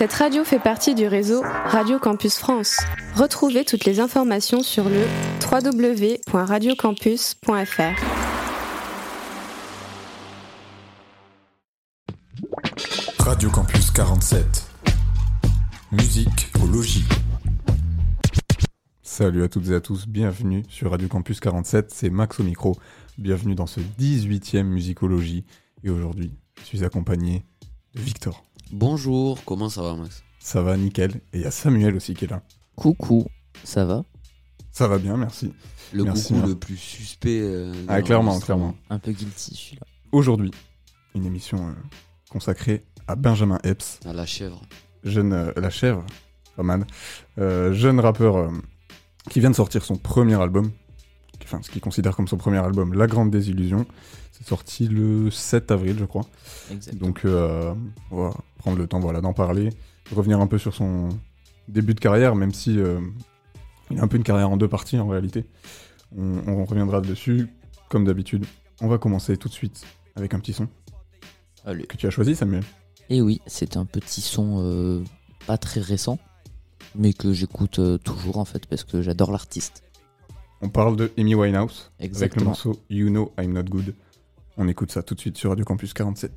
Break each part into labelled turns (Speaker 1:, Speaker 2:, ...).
Speaker 1: Cette radio fait partie du réseau Radio Campus France. Retrouvez toutes les informations sur le www.radiocampus.fr.
Speaker 2: Radio Campus 47. Musique au logis.
Speaker 3: Salut à toutes et à tous, bienvenue sur Radio Campus 47, c'est Max au micro. Bienvenue dans ce 18e Musicologie. Et aujourd'hui, je suis accompagné de Victor.
Speaker 4: Bonjour, comment ça va Max
Speaker 3: Ça va nickel. Et il y a Samuel aussi qui est là.
Speaker 5: Coucou, ça va
Speaker 3: Ça va bien, merci.
Speaker 4: Le
Speaker 3: Merci,
Speaker 4: coucou
Speaker 3: hein.
Speaker 4: le plus suspect. euh,
Speaker 3: Ah, clairement, clairement.
Speaker 5: Un peu guilty celui-là.
Speaker 3: Aujourd'hui, une émission euh, consacrée à Benjamin Epps,
Speaker 4: À la chèvre.
Speaker 3: jeune, euh, la chèvre, pas mal, euh, jeune rappeur euh, qui vient de sortir son premier album, enfin ce qu'il considère comme son premier album, La Grande Désillusion. C'est sorti le 7 avril, je crois.
Speaker 5: Exactement.
Speaker 3: Donc, euh, on va prendre le temps voilà, d'en parler, revenir un peu sur son début de carrière, même si euh, il a un peu une carrière en deux parties en réalité. On, on reviendra dessus, comme d'habitude. On va commencer tout de suite avec un petit son
Speaker 5: Allez.
Speaker 3: que tu as choisi, Samuel.
Speaker 5: Et oui, c'est un petit son euh, pas très récent, mais que j'écoute toujours en fait parce que j'adore l'artiste.
Speaker 3: On parle de Amy Winehouse avec le morceau You Know I'm Not Good. On écoute ça tout de suite sur Radio Campus 47.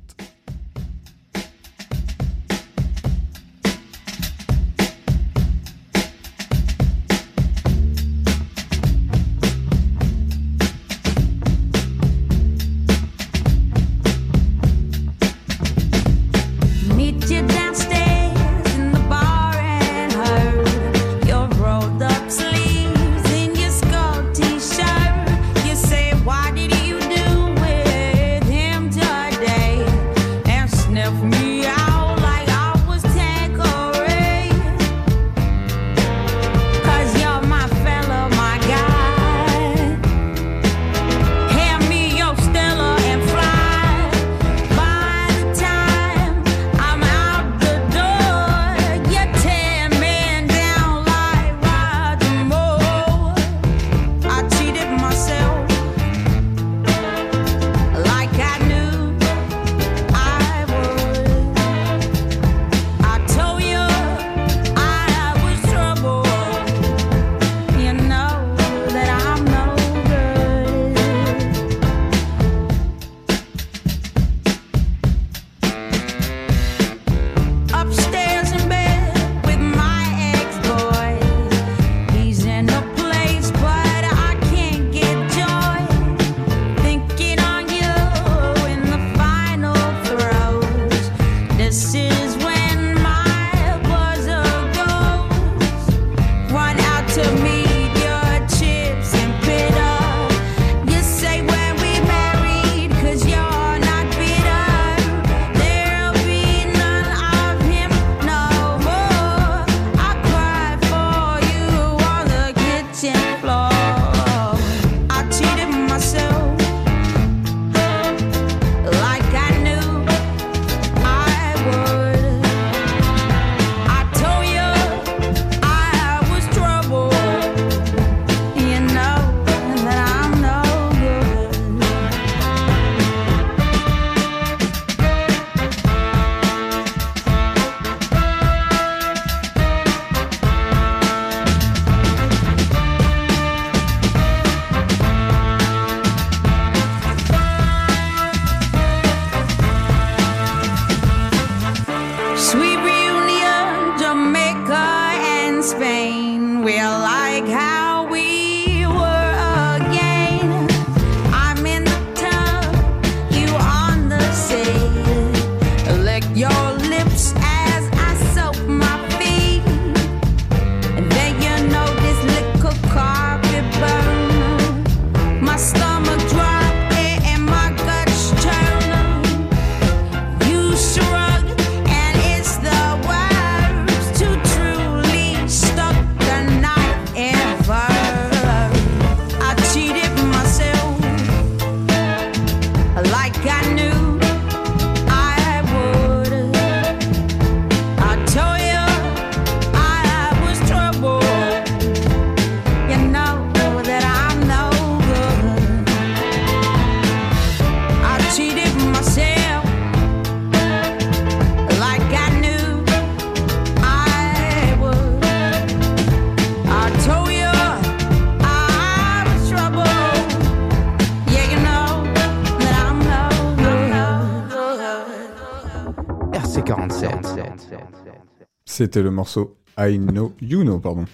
Speaker 6: C'était le morceau I Know, You Know, pardon.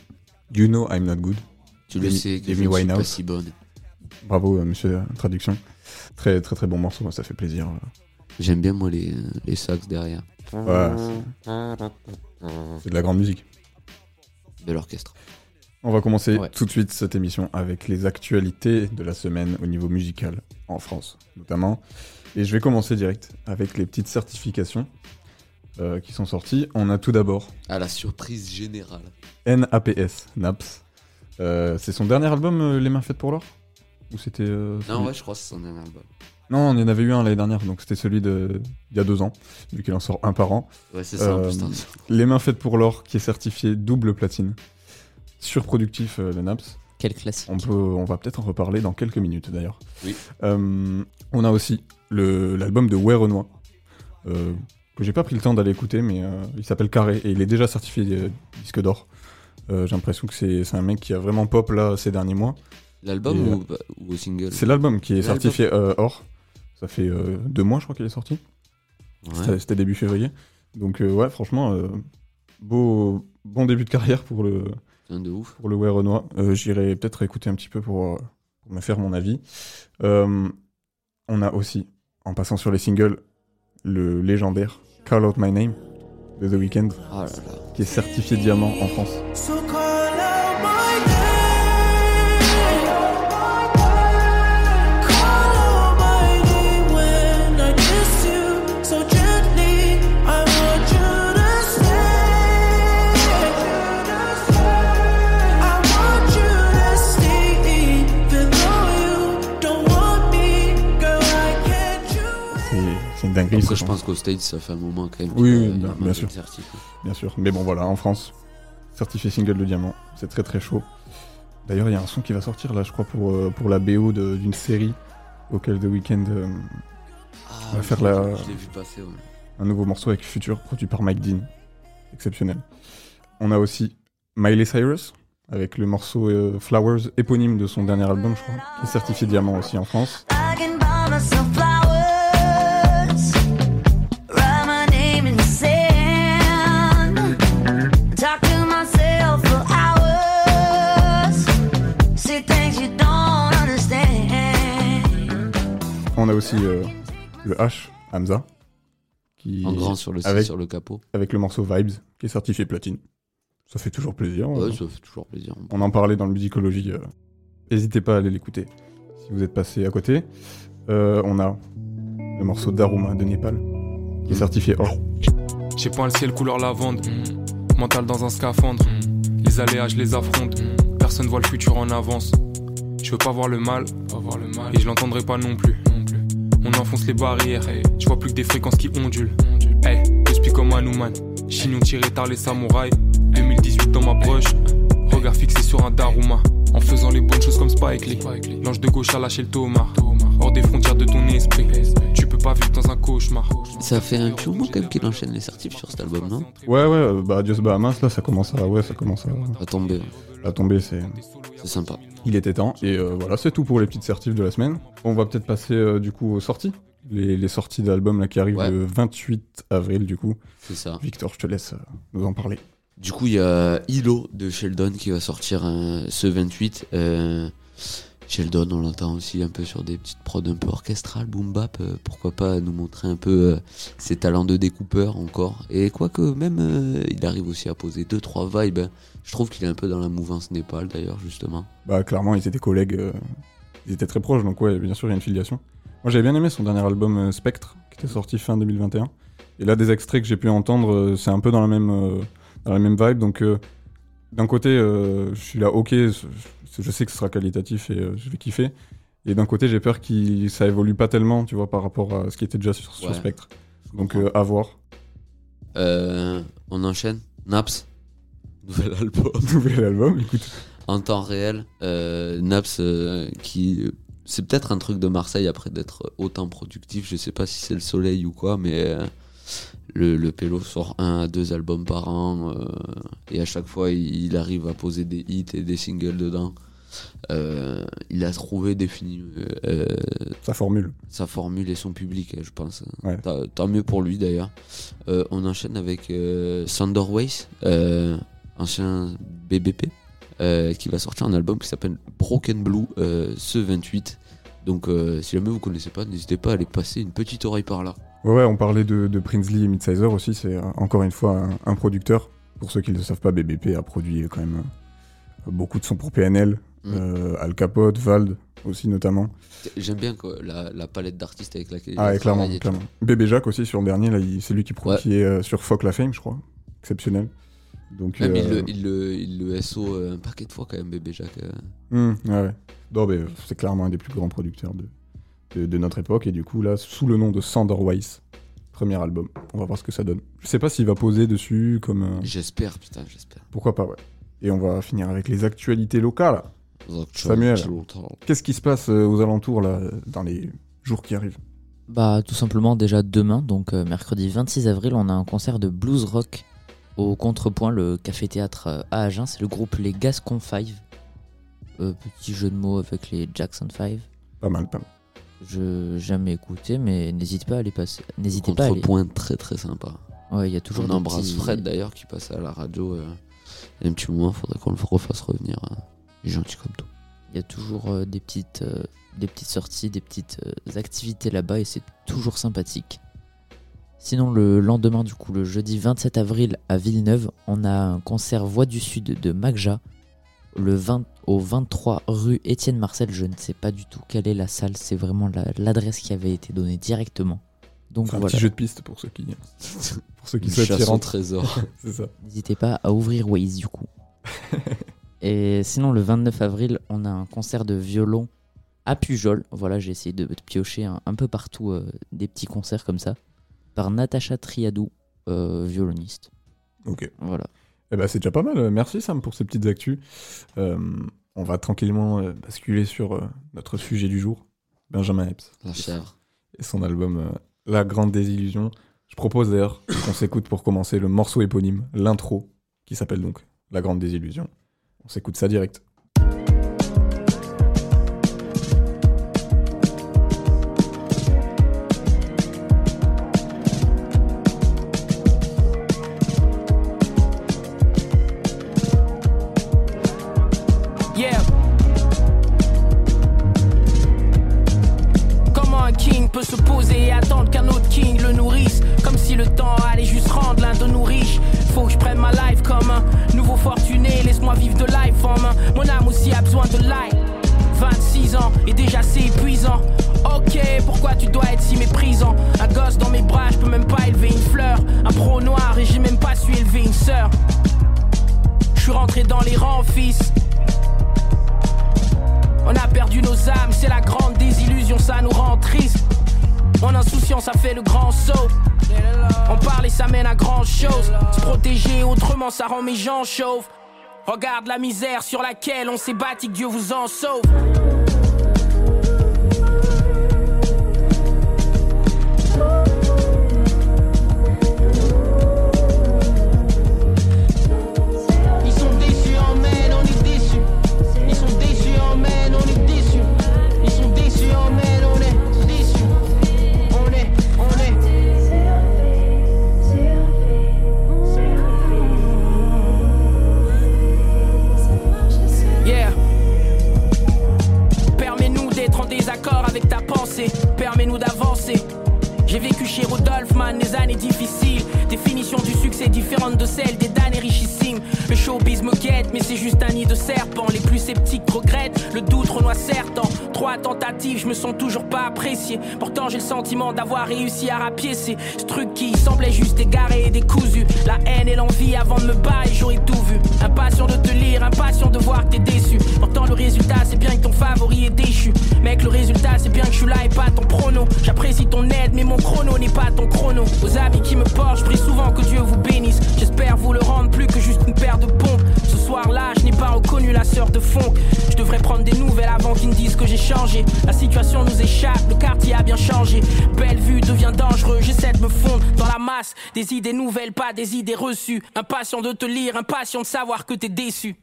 Speaker 6: You Know I'm Not Good.
Speaker 4: Tu le sais que je ne suis pas
Speaker 6: Winehouse.
Speaker 4: si bonne.
Speaker 6: Bravo, euh, monsieur traduction. Très, très, très bon morceau, ça fait plaisir.
Speaker 4: J'aime bien moi les, les sax derrière
Speaker 6: Ouais, c'est de la grande musique.
Speaker 4: de l'orchestre.
Speaker 6: On va commencer
Speaker 5: Ouais.
Speaker 6: tout de suite cette émission avec les actualités de la semaine au niveau musical en France, notamment. Et je vais commencer direct avec les petites certifications euh, qui sont sorties. On a tout d'abord
Speaker 4: À la surprise générale.
Speaker 6: NAPS, Naps. Euh, c'est son dernier album, euh, Les Mains Faites pour l'Or? Ou c'était. euh,
Speaker 4: Non, ouais, je crois que c'est son dernier album.
Speaker 6: Non, on en avait eu un l'année dernière, donc c'était celui de il y a deux ans, vu qu'il en sort un par an.
Speaker 4: Ouais, c'est ça en plus.
Speaker 6: Les Mains Faites pour l'Or, qui est certifié double platine. Surproductif, euh, le Naps.
Speaker 5: Quel classique.
Speaker 6: On, peut, on va peut-être en reparler dans quelques minutes d'ailleurs.
Speaker 4: Oui.
Speaker 6: Euh, on a aussi le- l'album de Ouais Renoir, euh, que j'ai pas pris le temps d'aller écouter, mais euh, il s'appelle Carré et il est déjà certifié euh, disque d'or. Euh, j'ai l'impression que c'est un mec qui a vraiment pop là ces derniers mois.
Speaker 4: L'album ou, ou au single?
Speaker 6: C'est l'album qui est certifié or. Ça fait deux mois, je crois qu'il est sorti.
Speaker 4: Ouais.
Speaker 6: C'était- début février. Donc ouais, franchement, beau, bon début de carrière pour le,
Speaker 4: de ouf.
Speaker 6: pour le Ouais Renoir. Euh, J'irai peut-être écouter un petit peu pour, pour me faire mon avis. Euh, on a aussi, en passant sur les singles, le légendaire Call Out My Name de The Weeknd,
Speaker 4: là là.
Speaker 6: qui est certifié diamant en France. Dinguerie.
Speaker 4: Après,
Speaker 6: ce
Speaker 4: je pense qu'au States, ça fait un moment quand même.
Speaker 6: Oui,
Speaker 4: a
Speaker 6: bien- bien sûr. Bien. Mais bon, voilà, en France, certifié single de diamant. C'est très très chaud. D'ailleurs, il y a un son qui va sortir là, je crois, pour, euh, pour la BO de- d'une série auquel The Weeknd. euh,
Speaker 4: Ah,
Speaker 6: va faire la-
Speaker 4: vu passer, ouais.
Speaker 6: un nouveau morceau avec Future produit par Mike Dean. Exceptionnel. On a aussi Miley Cyrus avec le morceau euh, Flowers éponyme de son dernier album, je crois, qui est certifié diamant aussi en France. On a aussi euh, le H, Hamza, qui
Speaker 4: En grand sur le,
Speaker 6: avec-
Speaker 4: sur le capot.
Speaker 6: avec le morceau Vibes, qui est certifié platine. Ça fait toujours plaisir.
Speaker 4: Ouais,
Speaker 6: euh.
Speaker 4: ça fait toujours plaisir.
Speaker 6: On en parlait dans le musicologie. euh. N'hésitez pas à aller l'écouter si vous êtes passé à côté. Euh, on a le morceau Daruma de Népal, qui est certifié or.
Speaker 7: J'ai peint le ciel couleur lavande. Mental dans un scaphandre. Les aléas, je les affronte. Personne voit le futur en avance. Je veux pas voir le mal. Et je l'entendrai pas non plus. On enfonce les barrières. Je vois plus que des fréquences qui ondulent. Hey, je suis comme Hanuman. Chignon tiré tard les samouraïs. 2018 dans ma broche. Regard fixé sur un Daruma. En faisant les bonnes choses comme Spike Lee. L'ange de gauche a lâché le tomar. Hors des frontières de ton esprit. Pas vivre dans un cauchemar.
Speaker 4: Ça fait un petit moment quand même qu'il enchaîne les certifs sur cet album, non?
Speaker 6: Ouais, ouais, euh, bah Dios Bahamas, là, ça commence à, ouais, ça commence à,
Speaker 4: À tomber,
Speaker 6: à tomber, c'est,
Speaker 4: c'est sympa.
Speaker 6: il était temps. Et euh, voilà, c'est tout pour les petites certifs de la semaine. On va peut-être passer euh, du coup aux sorties. Les, les sorties d'albums là qui arrivent
Speaker 4: Ouais.
Speaker 6: le 28 avril du coup.
Speaker 4: C'est ça.
Speaker 6: Victor, je te laisse euh, nous en parler.
Speaker 4: Du coup, il y a Hilo de Sheldon qui va sortir euh, ce 28. Sheldon, on l'entend aussi un peu sur des petites prods un peu orchestrales, boom bap. euh, pourquoi pas nous montrer un peu euh, ses talents de découpeur encore. Et quoique, même, euh, il arrive aussi à poser 2-3 vibes. hein. Je trouve qu'il est un peu dans la mouvance Népal d'ailleurs, justement.
Speaker 6: Bah clairement, ils étaient collègues, ils étaient très proches, donc ouais, bien sûr, il y a une filiation. Moi, j'avais bien aimé son dernier album Spectre, qui était sorti fin 2021. Et là, des extraits que j'ai pu entendre, c'est un peu dans la même, dans la même vibe. Donc, d'un côté, je suis là, ok, je sais que ce sera qualitatif et euh, je vais kiffer. Et d'un côté, j'ai peur que ça évolue pas tellement, tu vois, par rapport à ce qui était déjà sur, sur
Speaker 4: Ouais.
Speaker 6: Spectre. Donc, euh, à voir.
Speaker 4: Euh, on enchaîne. Naps, nouvel album.
Speaker 6: Nouvel album, écoute.
Speaker 4: en temps réel. Naps, qui. C'est peut-être un truc de Marseille après d'être autant productif. Je sais pas si c'est le soleil ou quoi, mais le, le Pélo sort un à deux albums par an. euh, et à chaque fois, il, il arrive à poser des hits et des singles dedans. Euh, il a trouvé défini euh,
Speaker 6: Sa formule.
Speaker 4: sa formule et son public, je pense.
Speaker 6: Ouais.
Speaker 4: Tant, mieux pour lui d'ailleurs. On enchaîne avec euh, ancien BBP, qui va sortir un album qui s'appelle Broken Blue ce 28. Donc si jamais vous connaissez pas, n'hésitez pas à aller passer une petite oreille par là.
Speaker 6: Ouais, ouais, on parlait de, de Prinsley et Midsizer aussi, c'est euh, encore une fois un, un producteur. Pour ceux qui ne le savent pas, BBP a produit quand même euh, beaucoup de sons pour PNL,
Speaker 4: Mm.
Speaker 6: euh, Al Capote, Vald aussi notamment.
Speaker 4: J'aime bien quoi, la, la palette d'artistes avec laquelle
Speaker 6: Ah,
Speaker 4: il a
Speaker 6: clairement, clairement. Bébé Jacques aussi sur le dernier, là, c'est lui qui,
Speaker 4: Ouais.
Speaker 6: qui est euh, sur Fuck la Fame, je crois. Exceptionnel. Donc,
Speaker 4: Même il, le, il, le, il le SO un paquet de fois quand même, bébé Jacques.
Speaker 6: hum, ouais, ouais. C'est clairement un des plus grands producteurs de, de, de notre époque. Et du coup, là, sous le nom de Sandor Weiss, premier album. On va voir ce que ça donne. Je sais pas s'il va poser dessus comme. euh,
Speaker 4: J'espère, putain, j'espère.
Speaker 6: Pourquoi pas, ouais. Et on va finir avec les actualités locales. Samuel. Qu'est-ce qui se passe euh, aux alentours, là, dans les jours qui arrivent?
Speaker 5: Bah tout simplement déjà demain, donc euh, mercredi 26 avril, on a un concert de blues rock au Contrepoint, le café-théâtre euh, à Agen. C'est le groupe Les Gascon 5. Euh, petit jeu de mots avec les Jackson 5.
Speaker 6: Pas mal, pas mal.
Speaker 5: Je jamais écouté, mais n'hésite pas à aller passer. N'hésitez pas.
Speaker 4: Contrepoint très très sympa.
Speaker 5: Ouais, il y a toujours
Speaker 4: On embrasse
Speaker 5: petits-
Speaker 4: Fred d'ailleurs qui passe à la radio. euh, il y a un petit moment, faudrait qu'on le refasse revenir. il est gentil comme tout.
Speaker 5: Il y a toujours euh, des petites, euh, des petites sorties, des petites euh, activités là-bas et c'est toujours sympathique. Sinon, le lendemain, du coup, le jeudi 27 avril à Villeneuve, on a un concert Voix du Sud de Magja, le 20, au 23 rue Étienne Marcel. Je ne sais pas du tout quelle est la salle, c'est vraiment la- l'adresse qui avait été donnée directement. Donc
Speaker 6: C'est un
Speaker 5: voilà,
Speaker 6: petit jeu de piste pour ceux qui, pour ceux qui souhaitent
Speaker 4: trésor.
Speaker 5: N'hésitez pas à ouvrir Waze du coup. Et sinon, le 29 avril, on a un concert de violon à Pujol. Voilà, j'ai essayé de, de piocher un, un peu partout euh, des petits concerts comme ça. Par Natacha Triadou, euh, violoniste.
Speaker 6: Ok.
Speaker 5: Voilà.
Speaker 6: Eh ben, c'est déjà pas mal. Merci Sam pour ces petites actus. Euh, on va tranquillement euh, basculer sur euh, notre sujet du jour, Benjamin Epps
Speaker 4: La chèvre.
Speaker 6: et son album euh, La Grande Désillusion. Je propose d'ailleurs qu'on s'écoute pour commencer le morceau éponyme, l'intro, qui s'appelle donc La Grande Désillusion. On s'écoute ça direct.
Speaker 8: Faut que je prenne ma life comme un nouveau fortuné. Laisse-moi vivre de life en main. Mon âme aussi a besoin de light. 26 ans et déjà c'est épuisant. Ok, pourquoi tu dois être si méprisant? Un gosse dans mes bras, je peux même pas élever une fleur. Un pro noir et j'ai même pas su élever une sœur. Je suis rentré dans les rangs, fils. On a perdu nos âmes, c'est la grande désillusion, ça nous rend triste. Mon insouciance a fait le grand saut. On ça mène à grand chose. Se protéger autrement, ça rend mes gens chauves. Regarde la misère sur laquelle on s'est bâti, que Dieu vous en sauve. Rodolphe, man, des années difficiles. Définition du succès différente de celle des damnés richissimes. Le showbiz me guette, mais c'est juste un nid de serpents. Les plus sceptiques regrettent, le doute renoie certains. Trois tentatives, je me sens toujours pas apprécié. Pourtant, j'ai le sentiment d'avoir réussi à rapiécer ce truc qui semblait juste égaré et décousu. La haine et l'envie avant de me bailler, j'aurais tout vu. Impatient de te lire, impatient de voir que t'es déçu. Pourtant, le résultat, c'est bien que ton favori est déchu. Mec, le résultat, c'est bien que je suis là et pas ton prono. J'apprécie ton aide, mais mon chrono n'est pas ton chrono. Aux amis qui me portent, je prie souvent que Dieu vous bénisse. J'espère vous le rendre plus que juste une paire Ce soir-là, je n'ai pas reconnu la sœur de fond. Je devrais prendre des nouvelles avant qu'ils me disent que j'ai changé. La situation nous échappe, le quartier a bien changé. Belle vue devient dangereux, j'essaie de me fondre dans la masse. Des idées nouvelles, pas des idées reçues. Impatient de te lire, impatient de savoir que t'es déçu.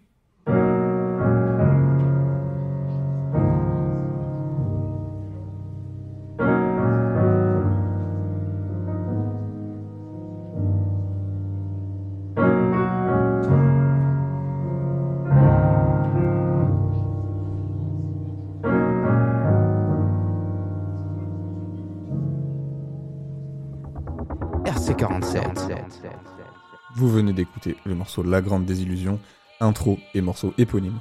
Speaker 6: D'écouter le morceau La Grande Désillusion, intro et morceau éponyme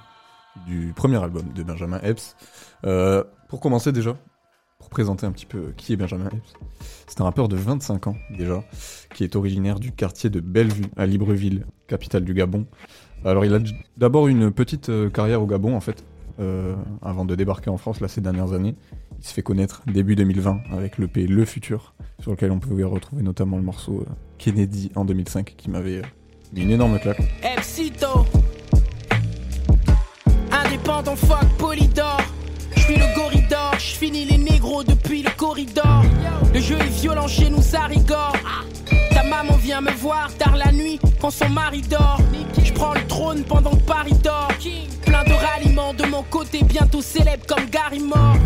Speaker 6: du premier album de Benjamin Epps. Euh, pour commencer déjà, pour présenter un petit peu qui est Benjamin Epps, c'est un rappeur de 25 ans déjà, qui est originaire du quartier de Bellevue à Libreville, capitale du Gabon. Alors il a d'abord une petite euh, carrière au Gabon en fait, euh, avant de débarquer en France là ces dernières années. Il se fait connaître début 2020 avec l'EP Le Futur, sur lequel on pouvait retrouver notamment le morceau Kennedy en 2005 qui m'avait une énorme claque.
Speaker 8: Epsito Indépendant fuck Polydor. Je suis le goridor, je finis les négros depuis le corridor. Le jeu est violent chez nous ça rigore. Ta maman vient me voir tard la nuit quand son mari dort. Je prends le trône pendant que Paris dort. Plein de ralliements de mon côté bientôt célèbre comme Gary Moore.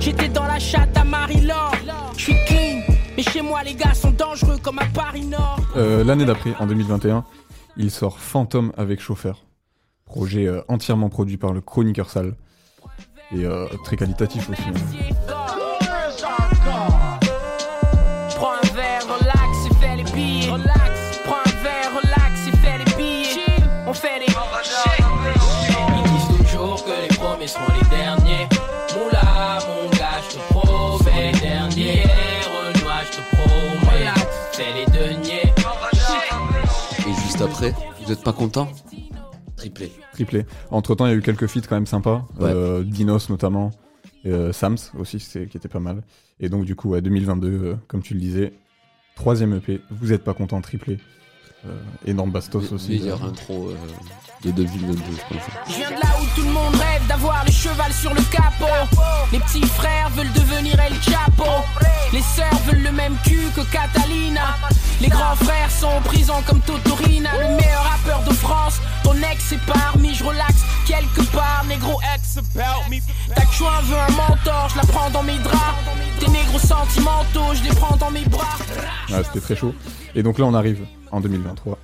Speaker 8: J'étais dans la chatte à Marie-Laure. Je suis clean mais chez moi les gars sont dangereux comme à Paris Nord.
Speaker 6: Euh, L'année d'après, en 2021, il sort Phantom avec chauffeur. Projet euh, entièrement produit par le chroniqueur sale. Et euh, très qualitatif aussi. hein.
Speaker 4: Vous êtes pas content Triplé.
Speaker 6: Triplé. Entre temps, il y a eu quelques feats quand même sympas.
Speaker 4: Ouais.
Speaker 6: Euh, Dinos notamment. Et, euh, Sams aussi, c'est- qui était pas mal. Et donc, du coup, à 2022, euh, comme tu le disais, troisième EP. Vous êtes pas content, triplé. Euh, énorme Bastos aussi.
Speaker 4: Meilleure intro euh, de 2022, je pense.
Speaker 8: Je viens de là où tout le monde rêve d'avoir le cheval sur le capot. Les petits frères veulent devenir El Chapo. Les sœurs veulent le même cul que Catalina. Les grands frères sont en prison comme Totorina. Le meilleur rappeur de France. Ton ex est parmi, je relaxe quelque part. Négro ex about me. Ta chouin veut un mentor, je la prends dans mes draps. Tes négros sentimentaux, je les prends dans mes bras.
Speaker 6: Ouais, c'était très chaud. Et donc là, on arrive en 2023,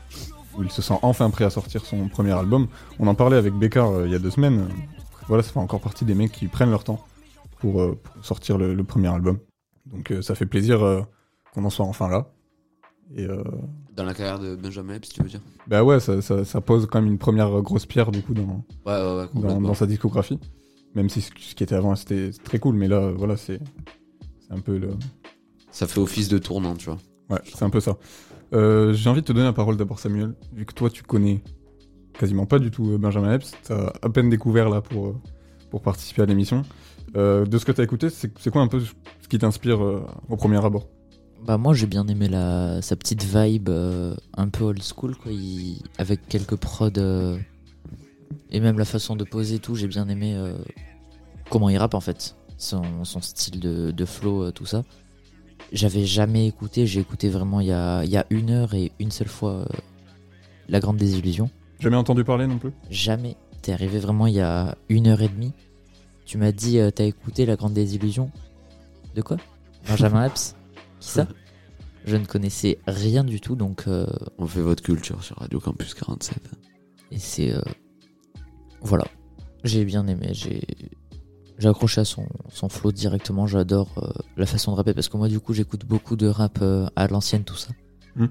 Speaker 6: où il se sent enfin prêt à sortir son premier album. On en parlait avec Bécard euh, il y a deux semaines. Voilà, ça fait encore partie des mecs qui prennent leur temps pour, euh, pour sortir le, le premier album. Donc euh, ça fait plaisir qu'on en soit enfin là. Et
Speaker 4: Dans la carrière de Benjamin Epps, tu veux dire?
Speaker 6: Bah ouais, ça, ça- ça pose quand même une première grosse pierre du coup dans,
Speaker 4: Ouais, ouais, ouais,
Speaker 6: dans,
Speaker 4: complètement.
Speaker 6: dans sa discographie. Même si ce ce qui était avant, c'était très cool, mais là, voilà, c'est un peu le,
Speaker 4: Ça fait office de tournant, tu vois.
Speaker 6: Ouais, c'est un peu ça. Euh, J'ai envie de te donner la parole d'abord, Samuel, vu que toi, tu connais quasiment pas du tout euh, Benjamin Epps. T'as à peine découvert là pour, euh, pour participer à l'émission. De ce que t'as écouté, c'est quoi un peu ce qui t'inspire au premier abord?
Speaker 5: Bah moi j'ai bien aimé la, sa petite vibe un peu old school quoi, avec quelques prods et même la façon de poser et tout, j'ai bien aimé comment il rappe en fait, son, son style de, de flow, tout ça. J'avais jamais écouté, j'ai écouté vraiment il y a, il y a une heure et une seule fois euh, La Grande Désillusion.
Speaker 6: Jamais entendu parler non plus?
Speaker 5: Jamais. T'es arrivé vraiment il y a une heure et demie. Tu m'as dit, euh, t'as écouté La Grande Désillusion De quoi? Benjamin Epps Qui ça? Je ne connaissais rien du tout, donc. euh,
Speaker 4: On fait votre culture sur Radio Campus 47.
Speaker 5: et c'est. euh, voilà. J'ai bien aimé. J'ai. J'ai accroché à son, son flow directement. J'adore euh, la façon de rapper parce que moi, du coup, j'écoute beaucoup de rap euh, à l'ancienne, tout ça.
Speaker 6: Hmm.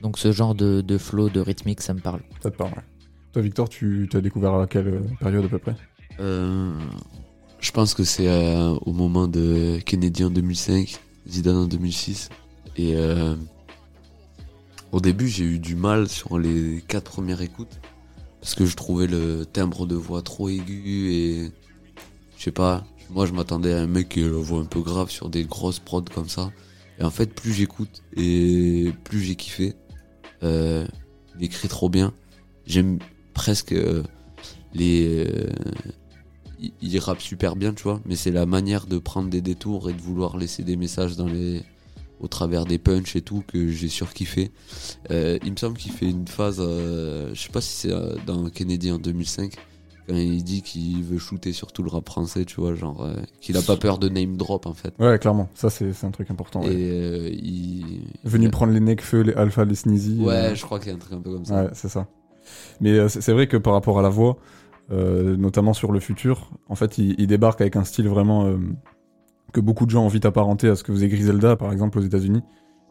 Speaker 5: Donc, ce genre de, de flow, de rythmique, ça me parle.
Speaker 6: Ça te parle, ouais. Toi, Victor, tu t'as découvert à quelle euh, période à peu près?
Speaker 4: Euh, je pense que c'est euh, au moment de Kennedy en 2005, Zidane en 2006. Et euh, au début, j'ai eu du mal sur les quatre premières écoutes. Parce que je trouvais le timbre de voix trop aigu et. Je sais pas, moi je m'attendais à un mec qui a la voix un peu grave sur des grosses prods comme ça. Et en fait, plus j'écoute et plus j'ai kiffé. Euh, il écrit trop bien. J'aime presque euh, les. euh, il, il rappe super bien, tu vois, mais c'est la manière de prendre des détours et de vouloir laisser des messages dans les, au travers des punchs et tout que j'ai surkiffé. Euh, il me semble qu'il fait une phase, euh, je sais pas si c'est euh, dans Kennedy en 2005, quand il dit qu'il veut shooter sur tout le rap français, tu vois, genre euh, qu'il a pas peur de name drop en fait.
Speaker 6: Ouais, clairement. Ça, c'est un truc important. ouais.
Speaker 4: Et euh, il.
Speaker 6: Venu prendre les Nekfeu, les Alpha, les Sneezy.
Speaker 4: Ouais,
Speaker 6: euh,
Speaker 4: je crois qu'il y a un truc un peu comme ça.
Speaker 6: Ouais, c'est ça. Mais c'est vrai que par rapport à la voix, notamment sur le futur, en fait, il, il débarque avec un style vraiment que beaucoup de gens ont envie d'apparenter à ce que faisait Griselda, par exemple, aux États-Unis.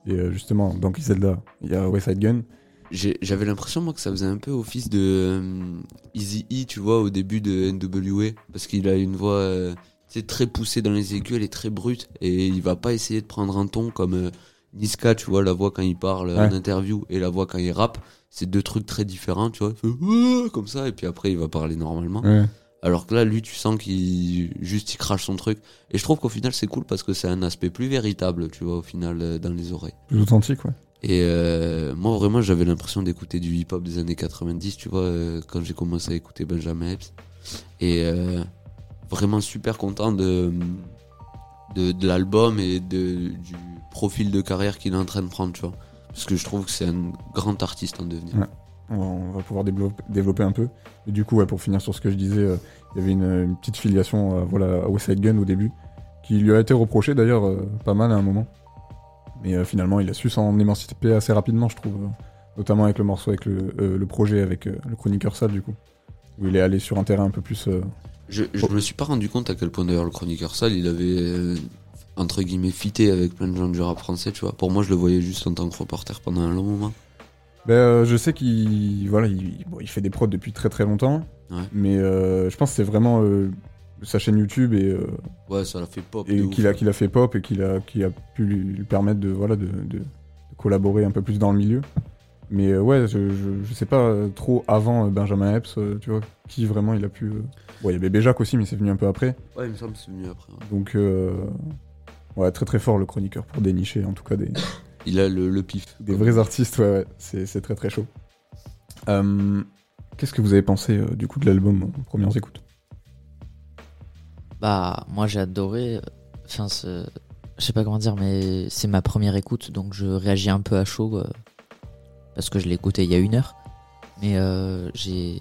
Speaker 6: Et justement, dans Zelda, il y a West Side Gun.
Speaker 4: J'avais l'impression, moi, que ça faisait un peu office de euh, Easy E, tu vois, au début de NWA. Parce qu'il a une voix euh, très poussée dans les aigus, elle est très brute. Et il va pas essayer de prendre un ton comme euh, Niska, tu vois, la voix quand il parle en
Speaker 6: Ouais.
Speaker 4: interview et la voix quand il rappe. C'est deux trucs très différents, tu vois. Il fait comme ça, et puis après, il va parler normalement.
Speaker 6: Ouais.
Speaker 4: Alors que là, lui, tu sens qu'il juste il crache son truc. Et je trouve qu'au final, c'est cool parce que c'est un aspect plus véritable, tu vois, au final, euh, dans les oreilles.
Speaker 6: Plus authentique, ouais.
Speaker 4: Et euh, moi, vraiment, j'avais l'impression d'écouter du hip-hop des années 90, tu vois, euh, quand j'ai commencé à écouter Benjamin Epps. Et euh, vraiment super content de, de, l'album et de, du profil de carrière qu'il est en train de prendre, tu vois. Parce que je trouve que c'est un grand artiste en devenir.
Speaker 6: On va, pouvoir développer, un peu. Du coup, pour finir sur ce que je disais, il y avait une, petite filiation voilà, à West Side Gun au début, qui lui a été reprochée d'ailleurs pas mal à un moment. Mais euh, finalement, il a su s'en émanciper assez rapidement, je trouve. notamment avec le morceau, avec le, euh, le projet, avec euh, le chroniqueur sale, du coup. Où il est allé sur un terrain un peu plus. euh,
Speaker 4: Je, je me suis pas rendu compte à quel point d'ailleurs le chroniqueur sale, il avait euh, entre guillemets fité avec plein de gens du rap français, tu vois. Pour moi, je le voyais juste en tant que reporter pendant un long moment.
Speaker 6: Ben, euh, je sais qu'il voilà, il, bon, il fait des prods depuis très très longtemps,
Speaker 4: Ouais.
Speaker 6: mais euh, je pense que c'est vraiment euh, sa chaîne YouTube et, euh,
Speaker 4: Ouais, ça l'a fait pop.
Speaker 6: et qu'il a, qu'il a fait pop et qu'il a, qui a pu lui, lui permettre de, voilà, de, de- de collaborer un peu plus dans le milieu. Mais euh, ouais, je, je, je sais pas trop avant euh, Benjamin Epps, euh, tu vois, qui vraiment il a pu. Bon, il y avait Béjac aussi, mais c'est venu un peu après.
Speaker 4: Ouais, il me semble que c'est venu après. ouais.
Speaker 6: Donc, euh, ouais, très très fort le chroniqueur pour dénicher en tout cas des,
Speaker 4: Il a le, le pif.
Speaker 6: des vrais artistes, ouais, ouais, c'est c'est très très chaud. Qu'est-ce que vous avez pensé du coup de l'album en premières écoutes?
Speaker 5: Bah, moi j'ai adoré. Enfin, je sais pas comment dire, mais c'est ma première écoute, donc je réagis un peu à chaud euh, parce que je l'ai écouté il y a une heure. Mais euh, j'ai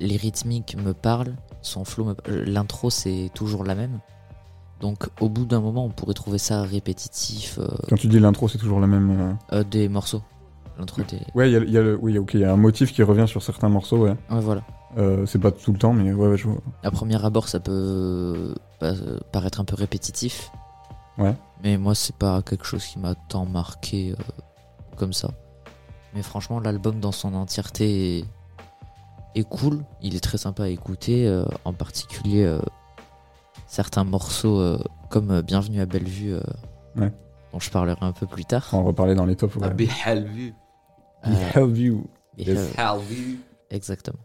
Speaker 5: les rythmiques me parlent, son flow, me- l'intro c'est toujours la même. Donc au bout d'un moment, on pourrait trouver ça répétitif euh,
Speaker 6: Quand tu dis l'intro, c'est toujours la même.
Speaker 5: des morceaux. L'intro des.
Speaker 6: Ouais, il y a, il y a le- oui, ok, il y a un motif qui revient sur certains morceaux, ouais.
Speaker 5: Ouais, voilà.
Speaker 6: Euh, c'est pas tout le temps, mais ouais, ouais, je vois.
Speaker 5: À premier abord, ça peut pa- paraître un peu répétitif.
Speaker 6: Ouais.
Speaker 5: Mais moi, c'est pas quelque chose qui m'a tant marqué euh, comme ça. Mais franchement, l'album dans son entièreté est, est cool. Il est très sympa à écouter. euh, en particulier, euh, certains morceaux euh, comme euh, Bienvenue à Bellevue, euh,
Speaker 6: Ouais.
Speaker 5: dont je parlerai un peu plus tard.
Speaker 6: On va en reparler dans les tops.
Speaker 4: Ah,
Speaker 6: Ouais.
Speaker 4: Bellevue.
Speaker 5: Euh,
Speaker 6: Bellevue.
Speaker 5: et,
Speaker 6: Yes.
Speaker 5: exactement.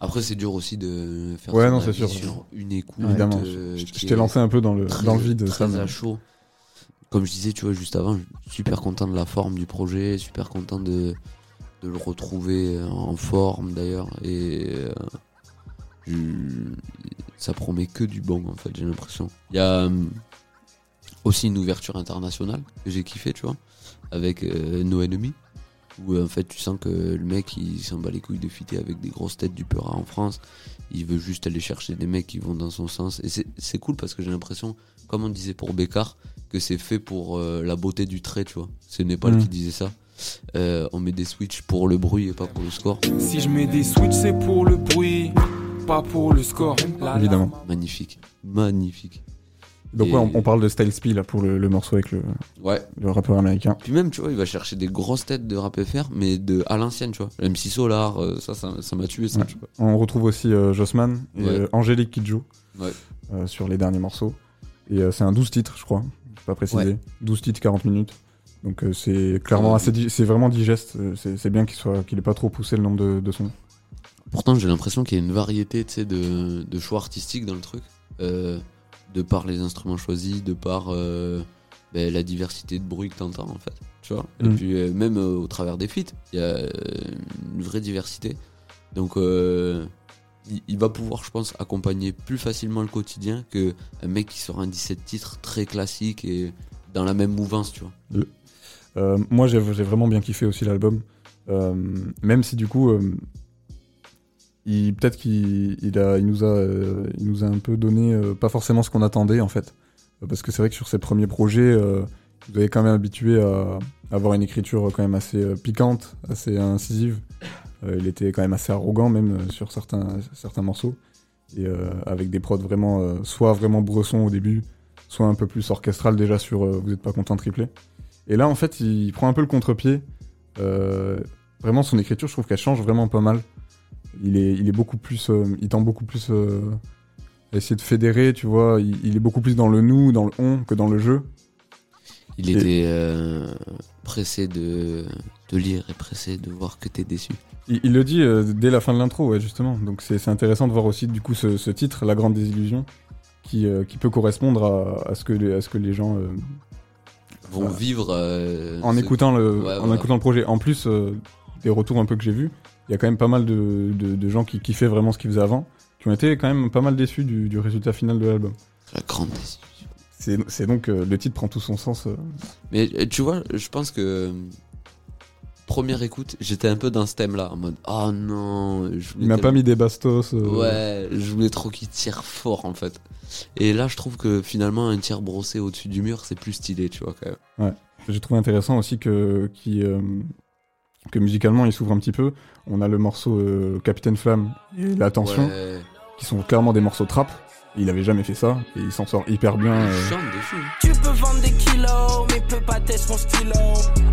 Speaker 4: Après, c'est dur aussi de faire
Speaker 6: Ouais,
Speaker 4: son
Speaker 6: non, c'est
Speaker 4: avis
Speaker 6: sûr.
Speaker 4: sur une écoute.
Speaker 6: Évidemment,
Speaker 4: euh,
Speaker 6: je,
Speaker 4: qui
Speaker 6: t'ai
Speaker 4: est
Speaker 6: lancé un peu dans le,
Speaker 4: très-
Speaker 6: dans le vide,
Speaker 4: très
Speaker 6: ça.
Speaker 4: à
Speaker 6: mais-
Speaker 4: chaud. Comme je disais, tu vois, juste avant, je suis super content de la forme du projet, super content de, de le retrouver en forme d'ailleurs. Et euh, je- ça promet que du bon, en fait, j'ai l'impression. Il y a euh, aussi une ouverture internationale que j'ai kiffé, tu vois, avec euh, No Enemy. Où en fait tu sens que le mec il s'en bat les couilles de fitter avec des grosses têtes du Peura en France. Il veut juste aller chercher des mecs qui vont dans son sens. Et c'est- c'est cool parce que j'ai l'impression, comme on disait pour Bécard, que c'est fait pour euh, la beauté du trait, tu vois. C'est Népal
Speaker 6: Mm.
Speaker 4: qui disait ça. Euh, on met des switches pour le bruit et pas pour le score.
Speaker 7: Si je mets des switches, c'est pour le bruit, pas pour le score. La, la.
Speaker 6: Évidemment.
Speaker 4: Magnifique. Magnifique.
Speaker 6: Donc,
Speaker 4: Et-
Speaker 6: ouais, on, on parle de Style Spy là pour le, le morceau avec le,
Speaker 4: Ouais.
Speaker 6: le rappeur américain.
Speaker 4: Puis même, tu vois, il va chercher des grosses têtes de rap FR, mais de, à l'ancienne, tu vois. MC Solar, euh, ça, ça ça m'a tué, ça,
Speaker 6: Ouais.
Speaker 4: tu vois.
Speaker 6: On retrouve aussi euh, Jossman et
Speaker 4: Ouais.
Speaker 6: euh, Angélique qui joue euh, sur les derniers morceaux. Et euh, c'est un 12 titres, je crois. Je pas précisé.
Speaker 5: Ouais.
Speaker 6: 12 titres, 40 minutes. Donc c'est clairement assez. C'est vraiment digeste. C'est bien qu'il soit qu'il ait pas trop poussé le nombre de, de sons.
Speaker 4: Pourtant, j'ai l'impression qu'il y a une variété de, de choix artistiques dans le truc. Euh, de par les instruments choisis, de par euh, ben, la diversité de bruit que t'entends, en fait. Tu vois Et
Speaker 6: Mm.
Speaker 4: puis, euh, même euh, au travers des feats, il y a une vraie diversité. Donc, il, il va pouvoir, je pense, accompagner plus facilement le quotidien que un mec qui sort un 17 titres très classique et dans la même mouvance, tu vois.
Speaker 6: Moi, j'ai vraiment bien kiffé aussi l'album. Même si du coup, il peut-être qu'il il a, il nous a, euh, il nous a un peu donné euh, pas forcément ce qu'on attendait en fait, Euh, parce que c'est vrai que sur ses premiers projets, euh, vous avez quand même habitué à avoir une écriture quand même assez euh, piquante, assez incisive. Euh, il était quand même assez arrogant même euh, sur certains, certains morceaux, et euh, avec des prods vraiment, euh, soit vraiment bresson au début, soit un peu plus orchestral déjà sur euh, Vous êtes pas content triplé. Et là, en fait, il prend un peu le contre-pied. Euh, vraiment, son écriture, je trouve qu'elle change vraiment pas mal. Il est, il est beaucoup plus. euh, il tend beaucoup plus euh, à essayer de fédérer, tu vois. Il, il est beaucoup plus dans le nous, dans le on, que dans le jeu.
Speaker 4: Il
Speaker 6: Et-
Speaker 4: était euh, pressé de, de lire et pressé de voir que t'es déçu.
Speaker 6: Il, il le dit dès la fin de l'intro, ouais, justement. Donc c'est intéressant de voir aussi, du coup, ce, ce titre, La Grande Désillusion, qui, qui peut correspondre à, à ce, que les, à ce que les gens.
Speaker 4: Vont vivre
Speaker 6: en écoutant le en écoutant le projet. En plus des retours un peu que j'ai vus, il y a quand même pas mal de, de, de gens qui kiffaient vraiment ce qu'ils faisaient avant, qui ont été quand même pas mal déçus du, du résultat final de l'album.
Speaker 4: La grande décision.
Speaker 6: C'est donc euh, le titre prend tout son sens. euh.
Speaker 4: Mais euh, tu vois, je pense que première écoute, j'étais un peu dans ce thème-là, en mode oh non, je voulais
Speaker 6: Il m'a pas
Speaker 4: tellement-
Speaker 6: mis des bastos. euh,
Speaker 4: Ouais, je voulais trop qu'il tire fort en fait. Et là, je trouve que finalement, un tir brossé au-dessus du mur, c'est plus stylé, tu vois, quand même.
Speaker 6: J'ai trouvé intéressant aussi que qui euh, que musicalement il s'ouvre un petit peu. On a le morceau euh, Capitaine Flamme et l'attention
Speaker 4: Ouais.
Speaker 6: qui sont clairement des morceaux trap. Il avait jamais fait ça et il s'en sort hyper bien.
Speaker 4: Il
Speaker 6: euh.
Speaker 4: chante dessus.
Speaker 8: Tu peux vendre des kilos, mais peux pas tester mon stylo.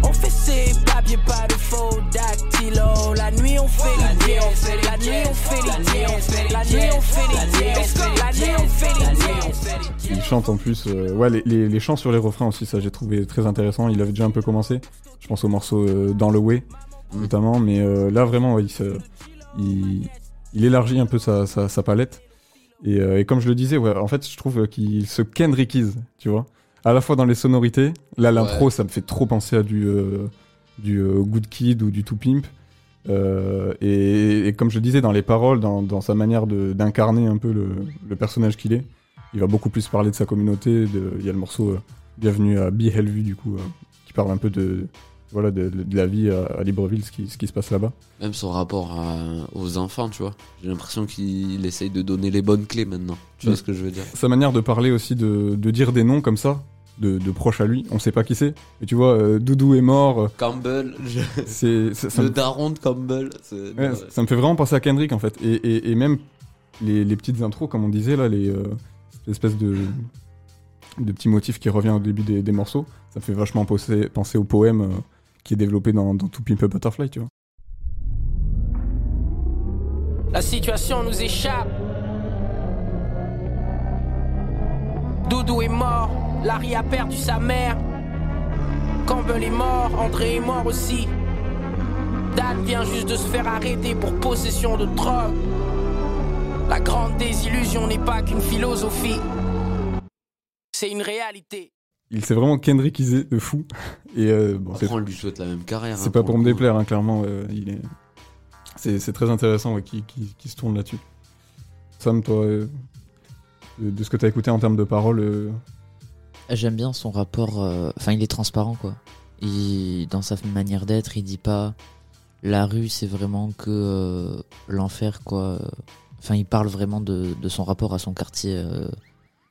Speaker 8: On fait ses papiers, pas de faux dactylo. La nuit on fait les dièses, la nuit on fait les dièses, la nuit on fait les dièses, la nuit on fait les dièses.
Speaker 6: Il chante en plus. euh, ouais, les, les, les chants sur les refrains aussi, ça j'ai trouvé très intéressant. Il avait déjà un peu commencé. Je pense au morceau euh, Dans le Way,
Speaker 4: Mm.
Speaker 6: notamment. Mais là, vraiment, ouais, il, se- il, il élargit un peu sa, sa, sa palette. Et, euh, et comme je le disais, ouais, en fait, je trouve qu'il se Kendrickise, tu vois. À la fois dans les sonorités. Là, l'intro,
Speaker 4: Ouais.
Speaker 6: ça me fait trop penser à du, euh, du euh, Good Kid ou du Too Pimp. Euh, et, et comme je disais, dans les paroles, dans, dans sa manière d'incarner un peu le, le personnage qu'il est, il va beaucoup plus parler de sa communauté. de- Il y a le morceau Bienvenue à Be Hellview, du coup, qui parle un peu de, voilà, de, de la vie à, à Libreville, ce qui, ce qui se passe là-bas.
Speaker 4: Même son rapport à- aux enfants, tu vois. J'ai l'impression qu'il essaye de donner les bonnes clés maintenant. Tu vois ce que je veux dire?
Speaker 6: Sa manière de parler aussi, de, de dire des noms comme ça, de, de proches à lui, on sait pas qui c'est. Et tu vois, euh, Doudou est mort, euh,
Speaker 4: Campbell, je-
Speaker 6: c'est, ça, ça
Speaker 4: le
Speaker 6: me,
Speaker 4: daron de Campbell.
Speaker 6: ouais, ça me fait vraiment penser à Kendrick en fait. Et, et, et même les, les petites intros, comme on disait là, les euh, cette espèce de, de petits motifs qui revient au début des, des morceaux, ça me fait vachement penser, penser au poème qui est développé dans, dans To Pimp Butterfly, tu vois.
Speaker 8: La situation nous échappe. Doudou est mort, Larry a perdu sa mère. Campbell est mort, André est mort aussi. Dan vient juste de se faire arrêter pour possession de drogue. La grande désillusion n'est pas qu'une philosophie. C'est une réalité.
Speaker 6: Il s'est vraiment Kendrickisé de fou. Et euh, bon, c'est
Speaker 4: Après, on lui souhaite la même carrière.
Speaker 6: C'est
Speaker 4: hein,
Speaker 6: pas
Speaker 4: pour
Speaker 6: me déplaire, hein, clairement. euh, il est... c'est, c'est très intéressant ouais, qui, qui, qui se tourne là-dessus. Sam, toi, euh, de, ce que t'as écouté en termes de paroles, euh,
Speaker 5: J'aime bien son rapport. euh, Enfin, il est transparent, quoi. Il, dans sa manière d'être, il dit pas la rue, c'est vraiment que euh, l'enfer, quoi. Enfin, il parle vraiment de, de son rapport à son quartier euh,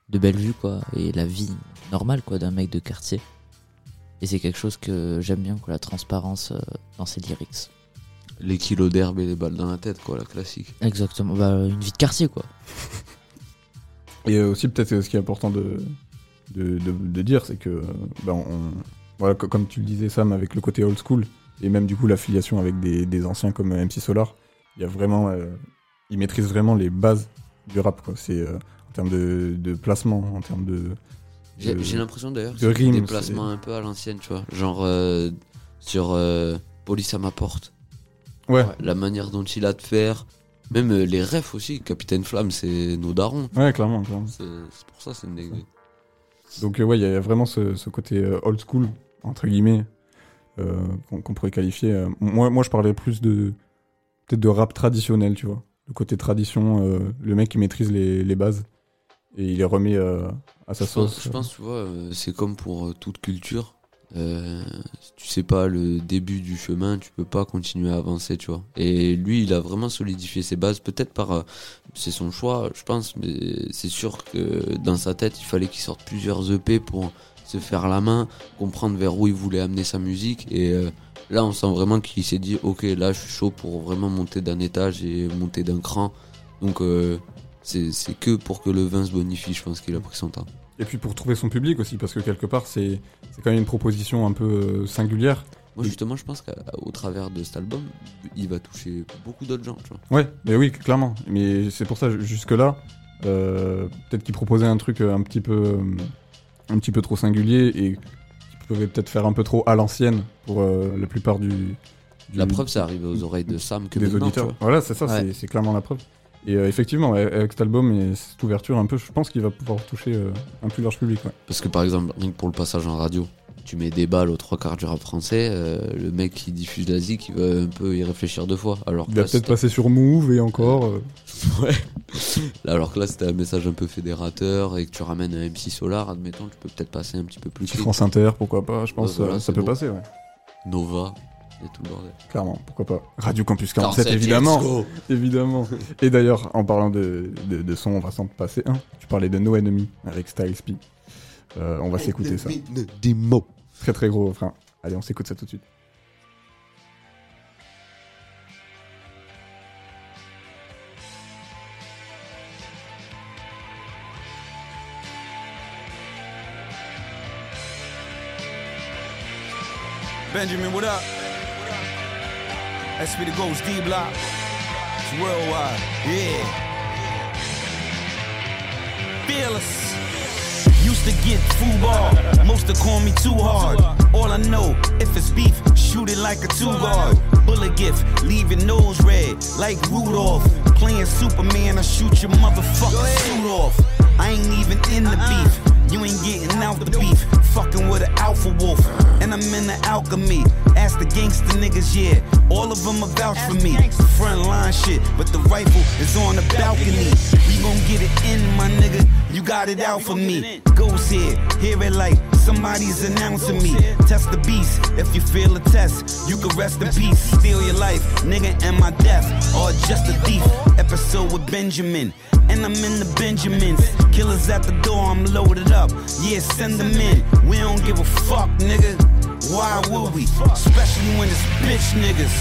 Speaker 5: de Bellevue, quoi, et la vie normale, quoi, d'un mec de quartier. Et c'est quelque chose que j'aime bien, quoi, la transparence euh, dans ses lyrics.
Speaker 4: Les kilos d'herbe et les balles dans la tête, quoi, la classique.
Speaker 5: Exactement. Bah, une vie de quartier, quoi.
Speaker 6: Et euh, aussi, peut-être, ce qui est important de, de, de- de dire, c'est que, on, voilà, co- comme tu le disais, Sam, avec le côté old school, et même du coup l'affiliation avec des, des anciens comme euh, MC Solar, il y a vraiment. euh, il maîtrise vraiment les bases du rap, quoi. C'est euh, en termes de, de placement, en termes de.
Speaker 4: J'ai l'impression d'ailleurs que c'est des
Speaker 6: rimes,
Speaker 4: déplacements un peu à l'ancienne, tu vois. Genre euh, sur euh, Police à ma porte.
Speaker 6: Ouais,
Speaker 4: La manière dont il a de faire. Même euh, les refs aussi. Capitaine Flamme, c'est nos darons.
Speaker 6: ouais, clairement, clairement.
Speaker 4: C'est c'est pour ça, c'est une dinguerie.
Speaker 6: Donc euh, ouais, il y a vraiment ce, ce côté euh, old school entre guillemets euh, qu'on qu'on pourrait qualifier. euh, moi, moi, je parlais plus de peut-être de rap traditionnel, tu vois. Le côté tradition, euh, le mec qui maîtrise les, les bases et il les remet euh, à sa
Speaker 4: Je pense,
Speaker 6: sauce.
Speaker 4: je pense, tu vois, euh, c'est comme pour euh, toute culture. Euh, si tu sais pas le début du chemin, tu peux pas continuer à avancer, tu vois. Et lui, il a vraiment solidifié ses bases, peut-être par. euh, c'est son choix, je pense, mais c'est sûr que dans sa tête, il fallait qu'il sorte plusieurs EP pour se faire la main, comprendre vers où il voulait amener sa musique. Et euh, là, on sent vraiment qu'il s'est dit Ok, là, je suis chaud pour vraiment monter d'un étage et monter d'un cran. Donc, euh, c'est c'est que pour que le vin se bonifie, je pense qu'il a pris son temps.
Speaker 6: Et puis pour trouver son public aussi, parce que quelque part, c'est c'est quand même une proposition un peu euh, singulière.
Speaker 4: Moi, justement, je pense qu'au travers de cet album, il va toucher beaucoup d'autres gens, tu vois.
Speaker 6: Ouais, mais oui, clairement. Mais c'est pour ça, jusque-là, euh, peut-être qu'il proposait un truc euh, un petit peu, un petit peu trop singulier et qui pouvait peut-être faire un peu trop à l'ancienne pour euh, la plupart du, du-
Speaker 4: La preuve, c'est arrivé aux oreilles de Sam que
Speaker 6: des auditeurs. Voilà, c'est ça,
Speaker 4: Ouais.
Speaker 6: c'est- c'est clairement la preuve. Et euh, effectivement, avec cet album et cette ouverture un peu, je pense qu'il va pouvoir toucher euh, un plus large public. ouais.
Speaker 4: Parce que par exemple, rien que pour le passage en radio, tu mets des balles aux trois quarts du rap français, euh, le mec qui diffuse la zik, il va un peu y réfléchir deux fois. Alors
Speaker 6: Il va peut-être passer sur Move et encore. euh,
Speaker 4: Ouais. Alors que là, c'était un message un peu fédérateur et que tu ramènes un MC Solar, admettons, tu peux peut-être passer un petit peu plus.
Speaker 6: France Inter, pourquoi pas, je pense
Speaker 4: Ouais, voilà,
Speaker 6: ça peut passer, ouais.
Speaker 4: Nova et tout le bordel.
Speaker 6: Clairement, pourquoi pas. Radio Campus 47,
Speaker 4: 47,
Speaker 6: évidemment. évidemment. Et d'ailleurs, en parlant de, de, de son, on va s'en passer un. Tu parlais de No Enemy avec Styles P. Euh, on va s'écouter ça.
Speaker 4: Des mots.
Speaker 6: Très très gros refrain. Allez, on s'écoute ça tout de suite.
Speaker 9: Benjamin, what up? SP the Ghost D Block. It's worldwide. Yeah. Fearless. Used to get football. Most to call me too hard. All I know, if it's beef, shoot it like a two guard. Bullet gift, leave your nose red like Rudolph. Playing Superman, I shoot your motherfucking suit off. I ain't even in the uh-uh. beef. You ain't getting out the beef. Fucking with an alpha wolf. And I'm in the alchemy. Ask the gangster niggas, yeah. All of them are vouch for me. Front line shit, but the rifle is on the balcony. We gon' get it in, my nigga. You got it out for me. Goes here, hear it like somebody's announcing me. Test the beast. If you feel a test, you can rest in peace. Steal your life, nigga, and my death. Or just a thief. Episode with Benjamin. And I'm in the Benjamins. Killers at the door, I'm loaded up. Yeah, send them in. We don't give a fuck, nigga. Why would we? Especially when it's bitch niggas.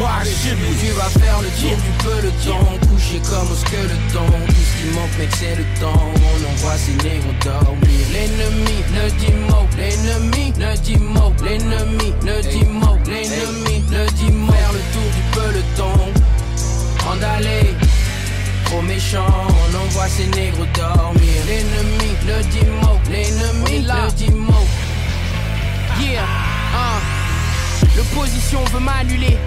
Speaker 9: Why should we?
Speaker 10: Tu vas faire le tour du peloton Couché comme au skeleton Tout ce qui manque mec c'est le temps On envoie ces négros dormir L'ennemi ne dit mot L'ennemi ne dit mot L'ennemi ne dit mot L'ennemi ne dit mot Faire le tour du peloton En d'aller Trop méchant On envoie ces négros dormir L'ennemi ne dit mot L'ennemi ne dit mot
Speaker 8: Yeah. L'opposition veut m'annuler.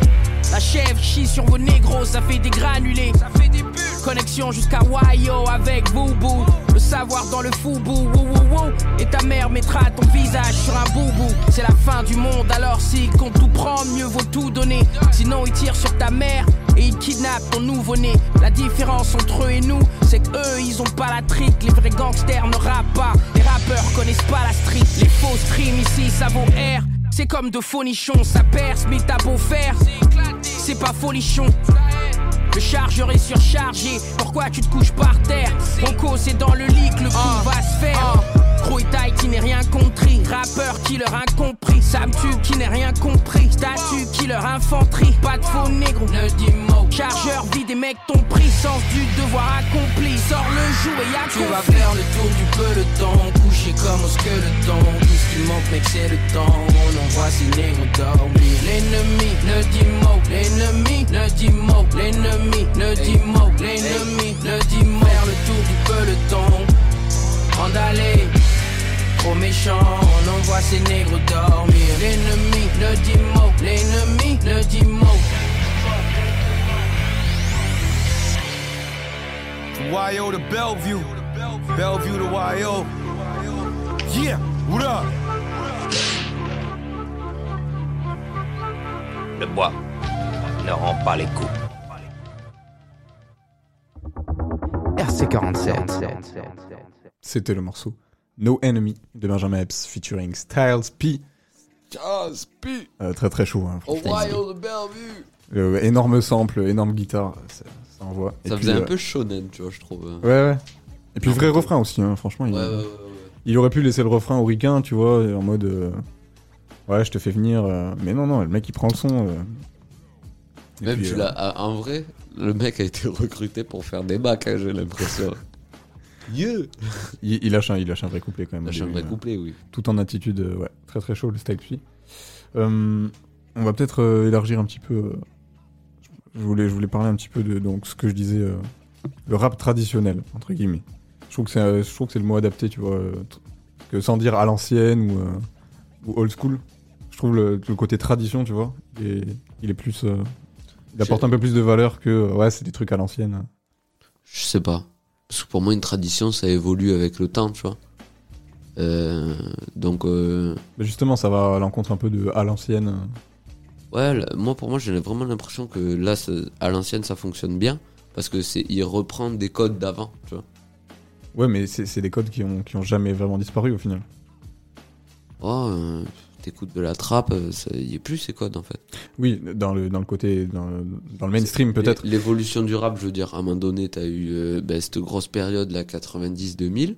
Speaker 8: La chèvre chie sur vos négros, ça fait des granulés. Ça fait des bulles. Connexion jusqu'à Wayo avec Boubou. Le savoir dans le foubou. Et ta mère mettra ton visage sur un boubou. C'est la fin du monde, alors s'il compte tout prendre, mieux vaut tout donner. Sinon, il tire sur ta mère et il kidnappe ton nouveau-né. La différence entre eux et nous, c'est que eux, ils ont pas la trique. Les vrais gangsters ne rappent pas. Les rappeurs connaissent pas la street. Les faux streams ici, ça vaut R. C'est comme de faux nichons, ça perce, mais t'as beau faire. C'est pas folichon. Le chargeur est surchargé, pourquoi tu te couches par terre? Rocco c'est dans le lit que le coup va se faire. Gros et taille qui n'est rien compris. Rappeur qui leur incompris Sam Tube qui n'est rien compris. Statue qui leur infanterie. Pas de faux négro.
Speaker 10: Ne dis mot.
Speaker 8: Chargeur vide des mecs t'ont pris Sens du devoir accompli. Sors le jour et y'a
Speaker 10: Tu vas faire le tour du peloton Couché comme au skeleton. Tout ce qui manque mec c'est le temps. On envoie ces négros dormir. L'ennemi ne dit mot. L'ennemi ne dit mot. L'ennemi ne dit mot. L'ennemi ne dit mot. Faire le tour du peloton D'aller Trop méchant On envoie ces négros dormir L'ennemi ne dit mot L'ennemi ne dit mot
Speaker 9: YO to Bellevue. Bellevue to YO. Yeah, what up?
Speaker 11: Le bois ne rend pas les coups.
Speaker 12: RC47.
Speaker 6: C'était le morceau No Enemy de Benjamin Epps featuring Styles P. Euh, très très chaud. Hein.
Speaker 4: Ohio de Bellevue.
Speaker 6: Euh, énorme sample, énorme guitare, ça, ça envoie. Et
Speaker 4: Ça
Speaker 6: puis,
Speaker 4: faisait un
Speaker 6: euh,
Speaker 4: peu shonen, tu vois, je trouve.
Speaker 6: Ouais, ouais. Et puis vrai refrain aussi, hein, franchement. Il,
Speaker 4: Ouais, ouais, ouais, ouais.
Speaker 6: il aurait pu laisser le refrain au ricain, tu vois, en mode. euh, ouais, je te fais venir. euh, mais non, non, le mec il prend le son. euh.
Speaker 4: Même
Speaker 6: puis,
Speaker 4: tu
Speaker 6: euh,
Speaker 4: l'as. En vrai, le mec a été recruté pour faire des bacs, hein, j'ai l'impression. Yeah
Speaker 6: Il, il lâche un, il lâche un vrai couplet quand même.
Speaker 4: Lâche un vrai
Speaker 6: euh,
Speaker 4: couplet, oui.
Speaker 6: Tout en attitude, euh, ouais, très très chaud le style suit. Euh, on va peut-être euh, élargir un petit peu. euh, je voulais, je voulais parler un petit peu de donc ce que je disais, euh, le rap traditionnel entre guillemets. Je trouve que c'est, euh, je trouve que c'est le mot adapté, tu vois, euh, que sans dire à l'ancienne ou, euh, ou old school. Je trouve le, le côté tradition, tu vois, il est, il est plus, euh, il apporte un peu plus de valeur que euh, ouais, c'est des trucs à l'ancienne.
Speaker 4: Je sais pas. Parce que pour moi, une tradition, ça évolue avec le temps, tu vois. Euh, donc, euh,
Speaker 6: Mais justement, ça va à l'encontre un peu de à l'ancienne.
Speaker 4: ouais, là, moi, pour moi, j'ai vraiment l'impression que là, ça- à l'ancienne, ça fonctionne bien. Parce que c'est, il reprend des codes d'avant, tu vois.
Speaker 6: Ouais, mais c'est c'est des codes qui ont, qui ont jamais vraiment disparu au final.
Speaker 4: Oh, euh, t'écoutes de la trappe, euh, ça y est plus ces codes, en fait.
Speaker 6: Oui, dans le, dans le côté, dans le, dans le mainstream peut-être.
Speaker 4: l'é- L'évolution du rap, je veux dire, à un moment donné, t'as eu euh, ben, cette grosse période, là, 90-2000.
Speaker 6: Mm.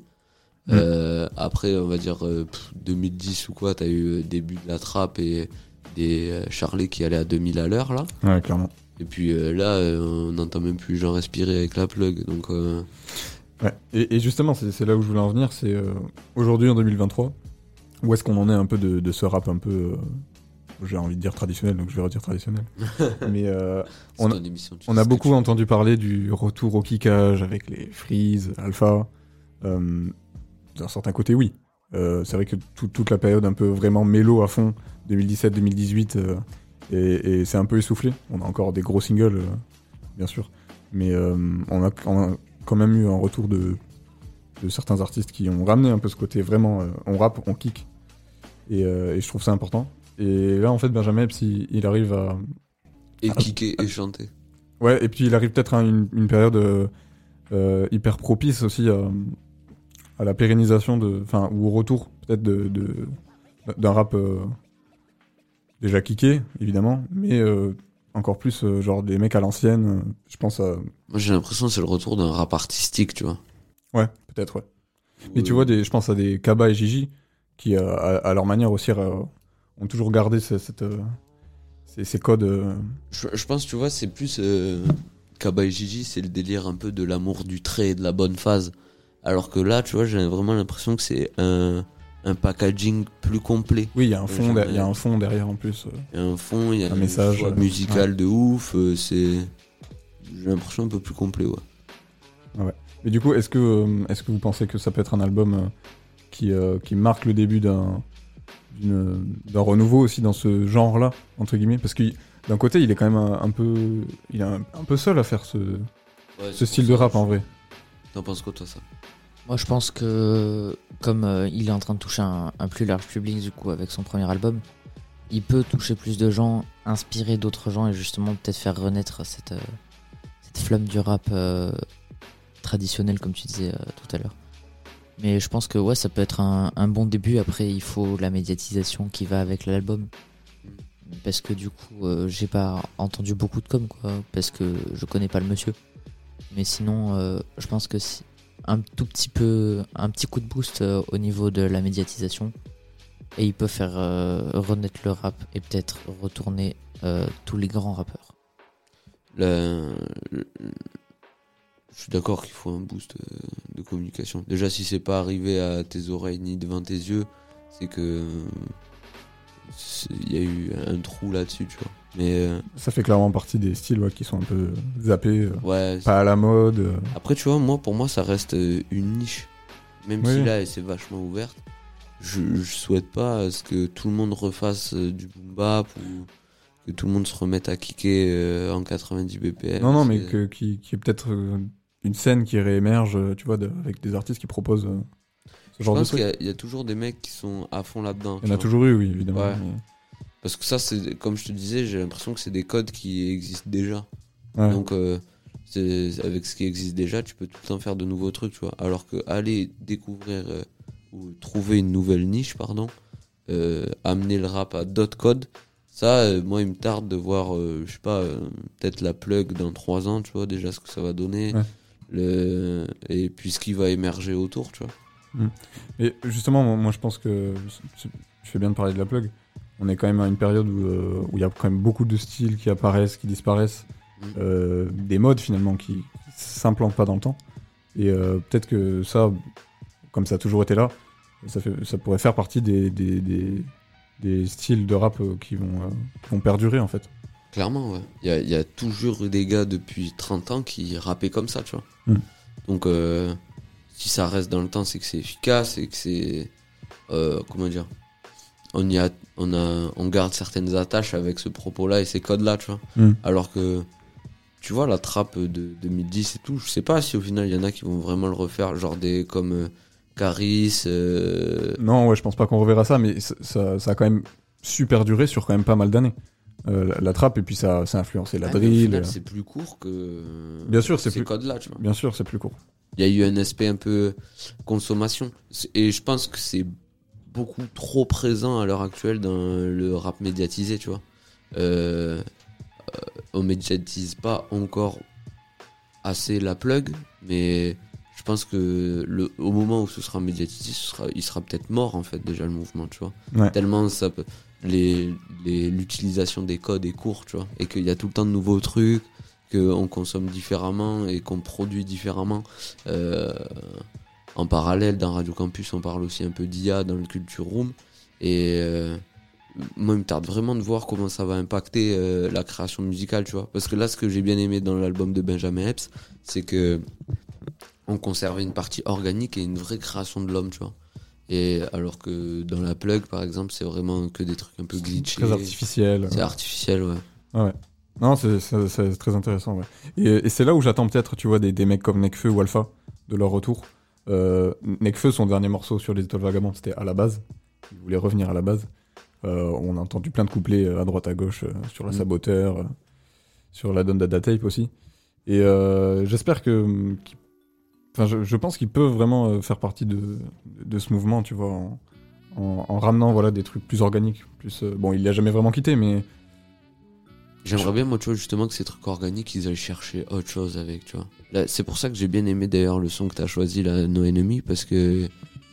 Speaker 4: Euh, après, on va dire euh, pff, 2010 ou quoi, t'as eu euh, début de la trappe et des euh, Charlets qui allaient à 2000 à l'heure, là.
Speaker 6: Ouais, clairement.
Speaker 4: Et puis euh, là, euh, on n'entend même plus les gens respirer avec la plug. Donc, euh,
Speaker 6: Ouais. Et, et justement, c'est là où je voulais en venir, c'est euh, aujourd'hui en 2023, où est-ce qu'on en est un peu de, de ce rap un peu, euh, j'ai envie de dire traditionnel, donc je vais redire traditionnel. Mais euh, on, a beaucoup entendu parler du retour au kickage avec les Freeze, Alpha. Euh, D'un certain côté, oui. Euh, c'est vrai que tout- toute la période un peu vraiment mélo à fond, 2017-2018, euh, et, et c'est un peu essoufflé. On a encore des gros singles, bien sûr. Mais on, a, on a quand même eu un retour de, de certains artistes qui ont ramené un peu ce côté vraiment, on rappe, on kick. Et, euh, et je trouve ça important. Et là, en fait, Benjamin Epps, il, il arrive à,
Speaker 4: Et
Speaker 6: Ah.
Speaker 4: kicker et chanter.
Speaker 6: Ouais, et puis il arrive peut-être à une, une période euh, euh, hyper propice aussi à, à la pérennisation de, enfin, ou au retour peut-être de, de- d'un rap euh, déjà kické, évidemment, mais euh, encore plus genre des mecs à l'ancienne. je pense à,
Speaker 4: Moi, j'ai l'impression que c'est le retour d'un rap artistique, tu vois.
Speaker 6: ouais, peut-être ouais. Et tu vois, des, je pense à des Kaba et Gigi qui, à, à leur manière aussi, ont toujours gardé ce- cette, euh, ces, ces codes. euh,
Speaker 4: Je, je pense, tu vois, c'est plus. Euh, Kaba et Gigi, c'est le délire un peu de l'amour du trait et de la bonne phase. Alors que là, tu vois, j'ai vraiment l'impression que c'est un, un packaging plus complet.
Speaker 6: Oui, il y a un fond, il y a un fond derrière en plus.
Speaker 4: Il y a un fond, il y a
Speaker 6: Un
Speaker 4: un
Speaker 6: message,
Speaker 4: musical de ouf. c'est. J'ai l'impression un peu plus complet, ouais.
Speaker 6: Ouais. Mais du coup, est-ce que, est-ce que vous pensez que ça peut être un album qui, qui marque le début d'un, d'un renouveau aussi dans ce genre-là, entre guillemets Parce que d'un côté, il est quand même un, un peu, il est un, un peu seul à faire ce,
Speaker 4: Ouais,
Speaker 6: ce
Speaker 4: c'est
Speaker 6: style de rap en vrai.
Speaker 4: T'en penses quoi, toi, ça?
Speaker 5: Moi, je pense que comme euh, il est en train de toucher un, un plus large public du coup avec son premier album, il peut toucher plus de gens, inspirer d'autres gens et justement peut-être faire renaître cette, euh, cette flamme du rap euh, traditionnel comme tu disais euh, tout à l'heure. Mais je pense que ouais, ça peut être un, bon début. Après, il faut la médiatisation qui va avec l'album. Parce que du coup, euh, j'ai pas entendu beaucoup de com, quoi. Parce que je connais pas le monsieur. Mais sinon, euh, je pense que si un tout petit peu, un petit coup de boost euh, au niveau de la médiatisation, et il peut faire renaître le rap et peut-être retourner tous les grands rappeurs.
Speaker 4: Le- Je suis d'accord qu'il faut un boost euh, de communication. Déjà, si c'est pas arrivé à tes oreilles ni devant tes yeux, c'est que il y a eu un trou là-dessus, tu vois. Mais euh,
Speaker 6: Ça fait clairement partie des styles ouais, qui sont un peu zappés, euh,
Speaker 4: ouais.
Speaker 6: pas à la mode. euh.
Speaker 4: Après, tu vois, moi, pour moi, ça reste une niche. Même
Speaker 6: Oui.
Speaker 4: si là, c'est vachement ouverte. Je, je souhaite pas ce que tout le monde refasse du boom bap ou que tout le monde se remette à kicker en 90 BPM.
Speaker 6: Non, non, mais
Speaker 4: C'est-
Speaker 6: que, qui, qui est peut-être une scène qui réémerge, euh, tu vois, de- avec des artistes qui proposent euh, ce
Speaker 4: Je
Speaker 6: genre de
Speaker 4: pense
Speaker 6: truc.
Speaker 4: qu'il y a- il y, a toujours des mecs qui sont à fond là-dedans.
Speaker 6: Il y en a toujours eu, oui, évidemment.
Speaker 4: Ouais.
Speaker 6: mais-
Speaker 4: Parce que ça, c'est comme je te disais, j'ai l'impression que c'est des codes qui existent déjà.
Speaker 6: Ouais.
Speaker 4: Donc, euh, avec ce qui existe déjà, tu peux tout le temps faire de nouveaux trucs, tu vois. Alors que aller découvrir euh, ou trouver une nouvelle niche, pardon, amener le rap à d'autres codes, ça, euh, moi, il me tarde de voir, euh, je sais pas, euh, peut-être la plug dans trois ans, tu vois, déjà ce que ça va donner.
Speaker 6: Ouais.
Speaker 4: Le... Et puis ce qui va émerger autour, tu vois.
Speaker 6: Et justement, moi, je pense que tu fais bien de parler de la plug. On est quand même à une période où euh, où il y a quand même beaucoup de styles qui apparaissent, qui disparaissent,
Speaker 4: Mm.
Speaker 6: euh, des modes finalement qui, s'implantent pas dans le temps. Et euh, peut-être que ça, comme ça a toujours été là, ça, fait, ça pourrait faire partie des, des, des, des styles de rap qui vont, qui vont perdurer en fait.
Speaker 4: Clairement, ouais. Il y a, y a toujours eu des gars depuis 30 ans qui rappaient comme ça, tu vois.
Speaker 6: Mm.
Speaker 4: Donc, euh, si ça reste dans le temps, c'est que c'est efficace et que c'est. euh, comment dire on, y a, on, a, on garde certaines attaches avec ce propos-là et ces codes-là, tu vois.
Speaker 6: Mm.
Speaker 4: Alors que, tu vois, la trappe de 2010 et tout, je sais pas si au final il y en a qui vont vraiment le refaire, genre des comme euh, Caris.
Speaker 6: Non, ouais, je pense pas qu'on reverra ça, mais ça, ça, ça a quand même super duré sur quand même pas mal d'années. Euh, la, la trappe, et puis ça, ça a influencé la
Speaker 4: ah,
Speaker 6: drill. euh,
Speaker 4: c'est plus court que.
Speaker 6: Bien sûr, c'est
Speaker 4: ces
Speaker 6: plus-
Speaker 4: codes-là.
Speaker 6: Bien sûr, c'est plus court.
Speaker 4: Il y a eu un aspect un peu consommation. Et je pense que c'est beaucoup trop présent à l'heure actuelle dans le rap médiatisé, tu vois. Euh, euh, on médiatise pas encore assez la plug, mais je pense que le, au moment où ce sera médiatisé, ce sera, il sera peut-être mort en fait déjà le mouvement, tu vois.
Speaker 6: Ouais.
Speaker 4: Tellement ça peut- les- les- l'utilisation des codes est court, tu vois, et qu'il y a tout le temps de nouveaux trucs, qu'on consomme différemment et qu'on produit différemment. Euh, en parallèle, dans Radio Campus, on parle aussi un peu d'IA dans le Culture Room. Et euh, moi, il me tarde vraiment de voir comment ça va impacter euh, la création musicale, tu vois. Parce que là, ce que j'ai bien aimé dans l'album de Benjamin Epps, c'est que on conservait une partie organique et une vraie création de l'homme, tu vois. Et alors que dans la plug, par exemple, c'est vraiment que des trucs un peu glitchés.
Speaker 6: Très artificiel.
Speaker 4: C'est
Speaker 6: ouais.
Speaker 4: artificiel, ouais.
Speaker 6: Ah ouais. Non, c'est très intéressant. Ouais. Et, et c'est là où j'attends peut-être, tu vois, des, des mecs comme Nekfeu ou Alpha de leur retour. Euh, Nekfeu, son dernier morceau sur Les Étoiles Vagabondes, c'était à la base. Il voulait revenir à la base. Euh, on a entendu plein de couplets euh, à droite à gauche euh, sur la
Speaker 4: Mm.
Speaker 6: Saboteur, sur la Don Dada Tape aussi. Et j'espère que. Enfin, je, pense qu'il peut vraiment euh, faire partie de, de ce mouvement, tu vois, en, en- en ramenant voilà, des trucs plus organiques. Plus, euh, bon, il l'a jamais vraiment quitté, mais
Speaker 4: J'aimerais bien, moi, tu vois, justement, que ces trucs organiques, ils aillent chercher autre chose avec, tu vois. C'est pour ça que j'ai bien aimé, d'ailleurs, le son que t'as choisi, là, No Enemy, parce que,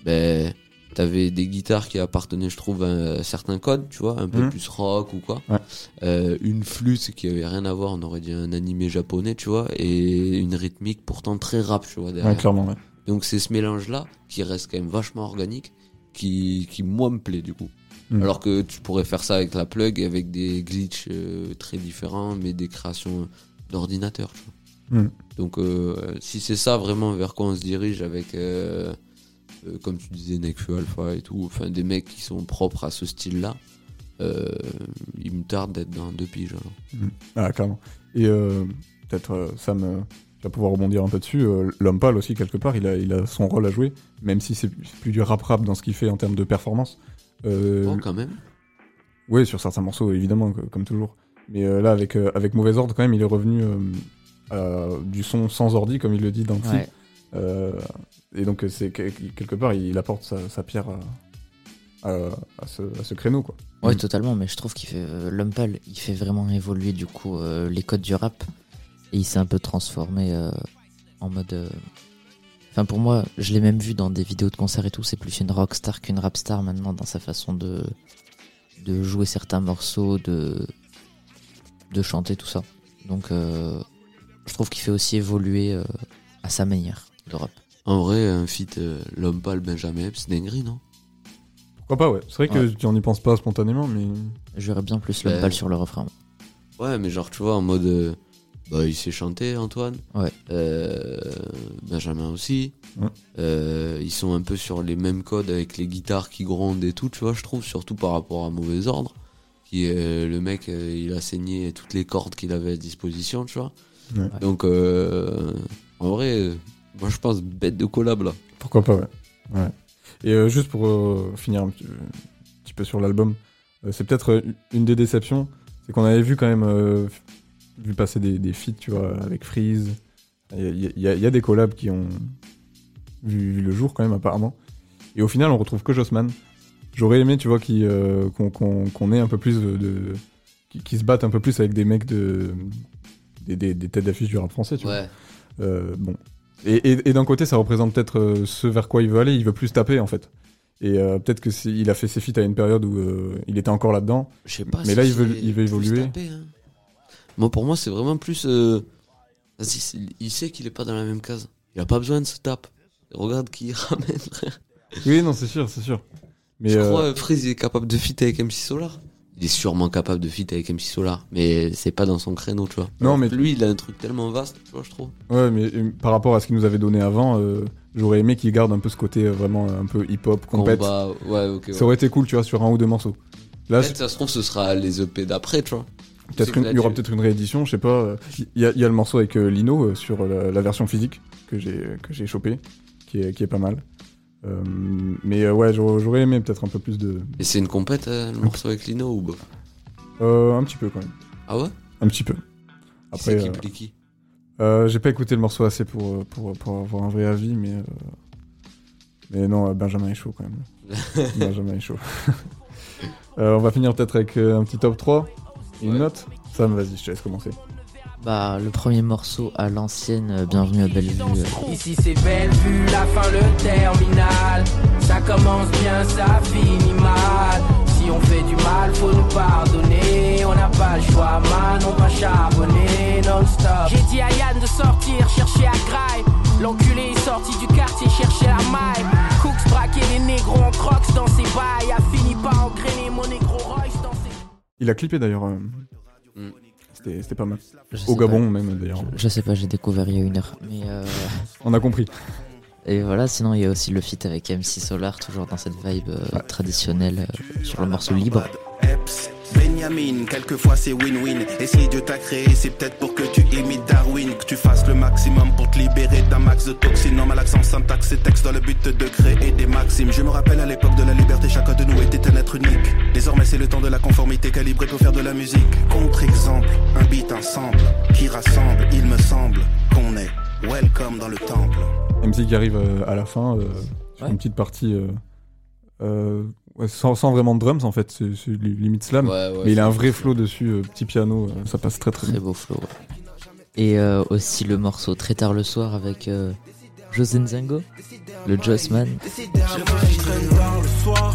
Speaker 4: ben, t'avais des guitares qui appartenaient, je trouve, à certains codes, tu vois, un peu
Speaker 6: Mhm.
Speaker 4: plus rock ou quoi.
Speaker 6: Ouais.
Speaker 4: Euh, une flûte qui avait rien à voir, on aurait dit un animé japonais, tu vois, et une rythmique pourtant très rap, tu vois, derrière.
Speaker 6: ouais, clairement, ouais.
Speaker 4: Donc c'est ce mélange-là qui reste quand même vachement organique, qui, qui moi me plaît du coup.
Speaker 6: Mm.
Speaker 4: Alors que tu pourrais faire ça avec la plug, avec des glitches euh, très différents, mais des créations d'ordinateur. tu vois.
Speaker 6: Mm.
Speaker 4: Donc euh, si c'est ça vraiment vers quoi on se dirige avec, euh, comme tu disais, Nekfeu Alpha et tout, enfin des mecs qui sont propres à ce style-là, euh, il me tarde d'être dans deux piges. alors.
Speaker 6: Ah, clairement. Et euh, peut-être, euh, Sam, tu vas pouvoir rebondir un peu dessus. Euh, L'homme pâle aussi, quelque part, il a, il a son rôle à jouer, même si c'est plus du rap-rap dans ce qu'il fait en termes de performance. Euh,
Speaker 4: Oh, quand même.
Speaker 6: Oui, sur certains morceaux, évidemment, que- comme toujours. Mais euh, là, avec, euh, avec Mauvais Ordre, quand même, il est revenu euh, à du son sans ordi, comme il le dit dans Psy.
Speaker 5: Ouais.
Speaker 6: Euh, et donc, c'est que- quelque part, il apporte sa, sa pierre à, à- à ce, à ce créneau, quoi.
Speaker 5: Ouais,
Speaker 6: Mm.
Speaker 5: totalement, mais je trouve qu'il fait. euh, L'homme pâle, il fait vraiment évoluer du coup euh, les codes du rap. Et il s'est un peu transformé euh, en mode. euh, Enfin, pour moi, je l'ai même vu dans des vidéos de concert et tout. C'est plus une rockstar qu'une rapstar maintenant dans sa façon de, de jouer certains morceaux, de, de chanter, tout ça. Donc, euh, je trouve qu'il fait aussi évoluer euh, à sa manière le rap.
Speaker 4: En vrai, un feat euh, L'homme pâle Benjamin Epps, c'est dinguerie, non?
Speaker 6: Pourquoi pas, ouais. C'est vrai que
Speaker 5: Ouais.
Speaker 6: tu n'y penses pas spontanément, mais.
Speaker 5: Je verrais bien plus l'homme
Speaker 4: Ben,
Speaker 5: pâle sur le refrain.
Speaker 4: Ouais, mais genre, tu vois, en mode. euh, bah, il sait chanter, Antoine.
Speaker 5: Ouais.
Speaker 4: Euh, Benjamin aussi.
Speaker 6: Ouais.
Speaker 4: Euh, ils sont un peu sur les mêmes codes avec les guitares qui grondent et tout, tu vois, je trouve, surtout par rapport à Mauvais Ordre. Qui le mec, euh, il a saigné toutes les cordes qu'il avait à disposition, tu vois.
Speaker 6: Ouais.
Speaker 4: Donc, euh, en vrai, euh, moi je pense bête de collab là.
Speaker 6: Pourquoi pas, ouais. ouais. Et euh, juste pour euh, finir un petit, un petit peu sur l'album, euh, c'est peut-être une des déceptions, c'est qu'on avait vu quand même, vu passer des, des feats, tu vois, avec Freeze. Il y a, y y des collabs qui ont vu, vu le jour quand même, apparemment. Et au final, on retrouve que Jossman. J'aurais aimé, tu vois, qu'on ait un peu plus de. de- qui, se battent un peu plus avec des mecs de. des, des- des têtes d'affiche du rap français, tu vois.
Speaker 4: Ouais.
Speaker 6: Euh, bon. Et, et- et d'un côté, ça représente peut-être euh, ce vers quoi il veut aller. Il veut plus taper, en fait. Et euh, peut-être que c'est- il a fait ses feats à une période où euh, il était encore là-dedans.
Speaker 4: Je sais pas
Speaker 6: Mais
Speaker 4: si
Speaker 6: là, il veut,
Speaker 4: c'est
Speaker 6: il veut
Speaker 4: plus
Speaker 6: évoluer.
Speaker 4: tapé, hein. Moi, pour moi, c'est vraiment plus. euh, vas-y, c'est- il sait qu'il est pas dans la même case. Il a pas besoin de se tape. Regarde qui il ramène.
Speaker 6: Oui, non, c'est sûr, c'est sûr. Mais
Speaker 4: je
Speaker 6: euh,
Speaker 4: crois que Freeze est capable de fit avec MC Solar. Il est sûrement capable de fit avec MC Solar, mais c'est pas dans son créneau, tu vois.
Speaker 6: Non, mais-
Speaker 4: lui, il a un truc tellement vaste, tu vois, je trouve.
Speaker 6: Ouais, mais euh, par rapport à ce qu'il nous avait donné avant, euh, j'aurais aimé qu'il garde un peu ce côté euh, vraiment un peu hip-hop, compète.
Speaker 4: Combat, ouais, ok.
Speaker 6: Ça aurait été cool, tu vois, sur un ou deux morceaux. Là,
Speaker 4: Peut-être ça se trouve, ce sera les EP d'après, tu vois.
Speaker 6: peut-être il y aura peut-être une réédition, je sais pas. Il y, a- il y a le morceau avec euh, Lino euh, sur la, la version physique que j'ai que j'ai chopé, qui est, qui est pas mal. Euh, mais euh, ouais, j'aurais aimé peut-être un peu plus de.
Speaker 4: Et c'est une compète, euh, le morceau avec Lino ou bof
Speaker 6: Euh, un petit peu quand même.
Speaker 4: Ah ouais?
Speaker 6: Un petit peu.
Speaker 4: C'est
Speaker 6: Après,
Speaker 4: qui
Speaker 6: j'ai pas écouté le morceau assez pour, pour, pour avoir un vrai avis, mais. euh, Mais non, Benjamin est chaud quand même. Benjamin est chaud. On va finir peut-être avec un petit top 3 et une
Speaker 4: Ouais.
Speaker 6: note? Sam, vas-y, je te laisse commencer.
Speaker 5: Bah, le premier morceau à l'ancienne, euh, Bienvenue à Bellevue. euh,
Speaker 8: Ici c'est belle vue, la fin le terminal. Ça commence bien, ça finit mal. Si on fait du mal, faut nous pardonner. On n'a pas le choix, man, on va charbonner non-stop. J'ai dit à Yann de sortir, chercher à graille. L'enculé est sorti du quartier, chercher la maille. Cooks braquer les négros en crocs dans ses bails. A fini par engrainer mon négro Royce dans ses.
Speaker 6: Il a clippé d'ailleurs. euh,
Speaker 4: Mm.
Speaker 6: C'était pas mal.
Speaker 5: je
Speaker 6: Au Gabon même d'ailleurs.
Speaker 5: Je sais pas, j'ai découvert il y a une heure. Mais euh,
Speaker 6: On a compris.
Speaker 5: Et voilà, sinon il y a aussi le feat avec MC Solar, toujours dans cette vibe euh, traditionnelle euh, sur le morceau libre.
Speaker 12: Benjamin, quelquefois c'est win-win. Et si Dieu t'a créé, c'est peut-être pour que tu imites Darwin, que tu fasses le maximum pour te libérer d'un max de toxines. Non, mal accent, syntaxe et texte dans le but de créer des maximes. Je me rappelle à l'époque de la liberté, chacun de nous était un être unique. Désormais, c'est le temps de la conformité calibrée pour faire de la musique. Contre-exemple, un beat, un sample qui rassemble. Il me semble qu'on est welcome dans le temple.
Speaker 6: MC qui arrive euh, à la fin, euh, sur
Speaker 5: Ouais.
Speaker 6: une petite partie euh, euh, ouais, sans, sans vraiment de drums en fait, c'est c'est li- limite slam.
Speaker 4: Ouais, ouais,
Speaker 6: mais il a un vrai flow dessus, euh, petit piano, euh, ça passe très très
Speaker 5: Très
Speaker 6: bien.
Speaker 5: beau flow. ouais. Et euh, aussi le morceau Très tard le soir avec euh, José Nzango, le Jossman.
Speaker 12: Je traîne tard le soir.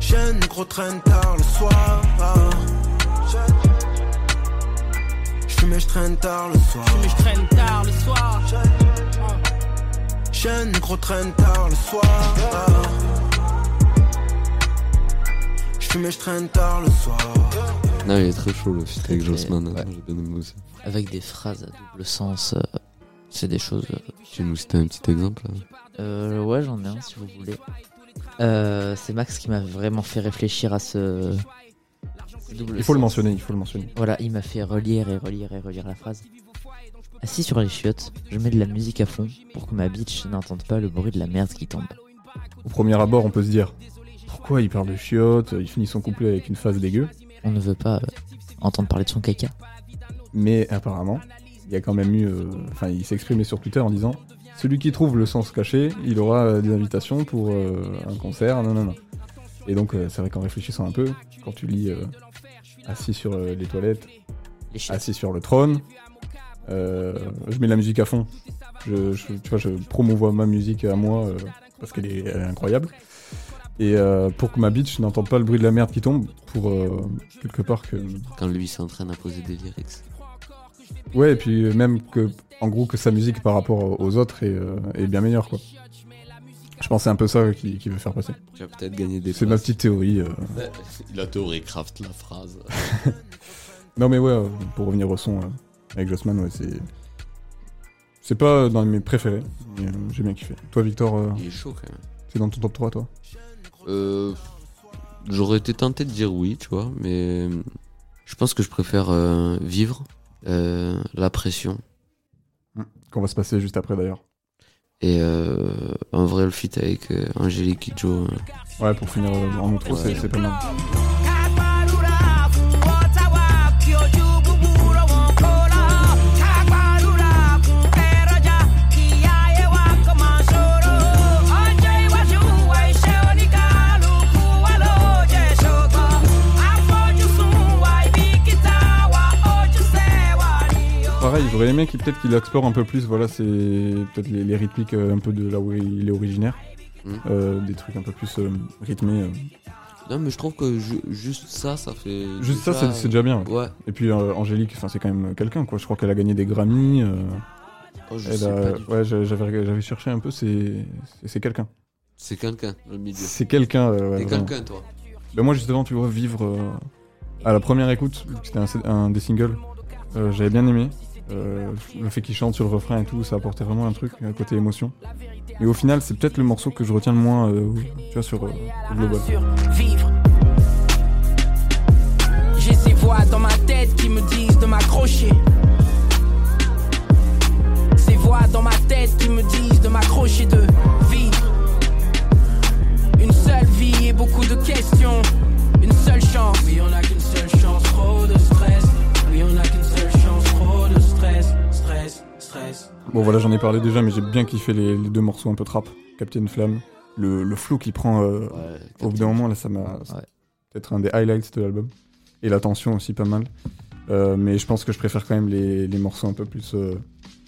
Speaker 12: Jeune gros traîne tard le soir. Je fume et je traîne tard le soir.
Speaker 8: Mais je traîne tard le soir.
Speaker 12: Jeune gros traîne tard le soir. Je traîne tard le soir.
Speaker 4: Non, il est très chaud le feat avec Jossman,
Speaker 5: ouais.
Speaker 4: j'ai bien aimé aussi.
Speaker 5: avec des phrases à double sens. euh, c'est des choses. euh,
Speaker 4: Tu nous citais un petit exemple là?
Speaker 5: Euh, ouais, j'en ai un si vous voulez. Euh, c'est Max qui m'a vraiment fait réfléchir à ce. double
Speaker 6: Il faut le mentionner, il faut le mentionner.
Speaker 5: Voilà, il m'a fait relire et relire et relire la phrase. Assis sur les chiottes, je mets de la musique à fond pour que ma bitch n'entende pas le bruit de la merde qui tombe.
Speaker 6: Au premier abord, on peut se dire pourquoi il parle de chiottes, il finit son couplet avec une phase dégueu.
Speaker 5: On ne veut pas euh, entendre parler de son caca.
Speaker 6: Mais apparemment, il y a quand même eu. euh, Enfin, il s'est exprimé sur Twitter en disant Celui qui trouve le sens caché, il aura euh, des invitations pour un concert, non, non, non. Et donc, c'est vrai qu'en réfléchissant un peu, quand tu lis assis sur les toilettes, assis sur le trône, euh, je mets la musique à fond. Je, je- tu vois, je promouvois ma musique à moi euh, parce qu'elle est, elle est incroyable. Et euh, pour que ma bitch n'entende pas le bruit de la merde qui tombe, pour euh, quelque part que
Speaker 4: Quand lui s'entraîne à poser des lyrics.
Speaker 6: Ouais, et puis euh, même que, en gros, que sa musique par rapport aux autres est, euh, est bien meilleure, quoi. Je pense que c'est un peu ça qu'il qu'il veut faire passer.
Speaker 4: Tu vas peut-être gagner des
Speaker 6: C'est ma petite théorie. euh.
Speaker 4: Il a théorie craft la phrase.
Speaker 6: Non, mais ouais, pour revenir au son euh, avec Jossman, ouais, c'est. C'est pas dans mes préférés, mais euh, j'ai bien kiffé. Toi, Victor, euh,
Speaker 4: Il est chaud quand même.
Speaker 6: c'est dans ton top 3, toi?
Speaker 4: J'aurais été tenté de dire oui, tu vois, mais je pense que je préfère euh, vivre euh, la pression
Speaker 6: Qu'on va se passer juste après, d'ailleurs.
Speaker 4: et euh, en vrai le feat avec euh, Angélique Kidjo. euh,
Speaker 6: Ouais, pour finir euh, en outro,
Speaker 4: Ouais.
Speaker 6: c'est pas mal. Pareil, j'aurais aimé qu'il peut-être qu'il explore un peu plus, voilà, c'est peut-être les, les rythmiques euh, un peu de là où il est originaire.
Speaker 4: Mm.
Speaker 6: Euh, des trucs un peu plus euh, rythmés.
Speaker 4: Non, mais je trouve que ju- juste ça, ça fait.
Speaker 6: Juste ça, c'est déjà bien.
Speaker 4: Ouais.
Speaker 6: Et puis euh, Angélique, c'est quand même quelqu'un, quoi. Je crois qu'elle a gagné des Grammy. euh,
Speaker 4: Oh,
Speaker 6: ouais, j'a- j'avais j'avais cherché un peu, c'est quelqu'un.
Speaker 4: C'est quelqu'un le milieu.
Speaker 6: C'est quelqu'un. euh, ouais,
Speaker 4: quelqu'un, toi.
Speaker 6: Ben moi justement, tu vois, vivre à la première écoute, c'était un, un des singles, j'avais bien aimé. Euh, le fait qu'il chante sur le refrain et tout, ça apportait vraiment un truc, un côté émotion. Et au final, c'est peut-être le morceau que je retiens le moins, euh, tu vois, sur euh, le global.
Speaker 8: J'ai ces voix dans ma tête qui me disent de m'accrocher. Ces voix dans ma tête qui me disent de m'accrocher, de vivre. Une seule vie et beaucoup de questions. Une seule chance. Oui, on a qu'une seule chance,
Speaker 6: Bon voilà, j'en ai parlé déjà, mais j'ai bien kiffé les, les deux morceaux un peu trap, Captain Flamme. Le, le flow qu'il prend euh, au bout d'un moment, là, ça m'a... c'est peut-être un des highlights de l'album. Et la tension aussi, pas mal. Euh, mais je pense que je préfère quand même les, les morceaux un peu plus euh,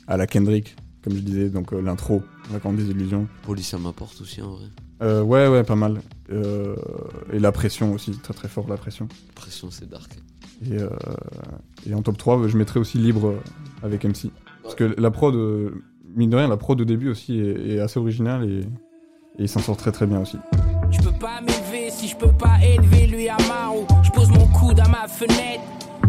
Speaker 6: à la Kendrick, comme je disais, donc l'intro, La Grande Désillusion.
Speaker 4: Police, ça m'apporte aussi en vrai.
Speaker 6: Ouais, ouais, pas mal. Et la pression aussi, très très fort la pression.
Speaker 4: Pression, c'est dark.
Speaker 6: Et, et en top 3, je mettrais aussi Libre avec MC. Parce que la prod, euh, mine de rien, la prod au début aussi est, est assez originale et, et il s'en sort très très bien aussi.
Speaker 8: Je peux pas m'élever si je peux pas élever lui à Maro. Je pose mon coude à ma fenêtre.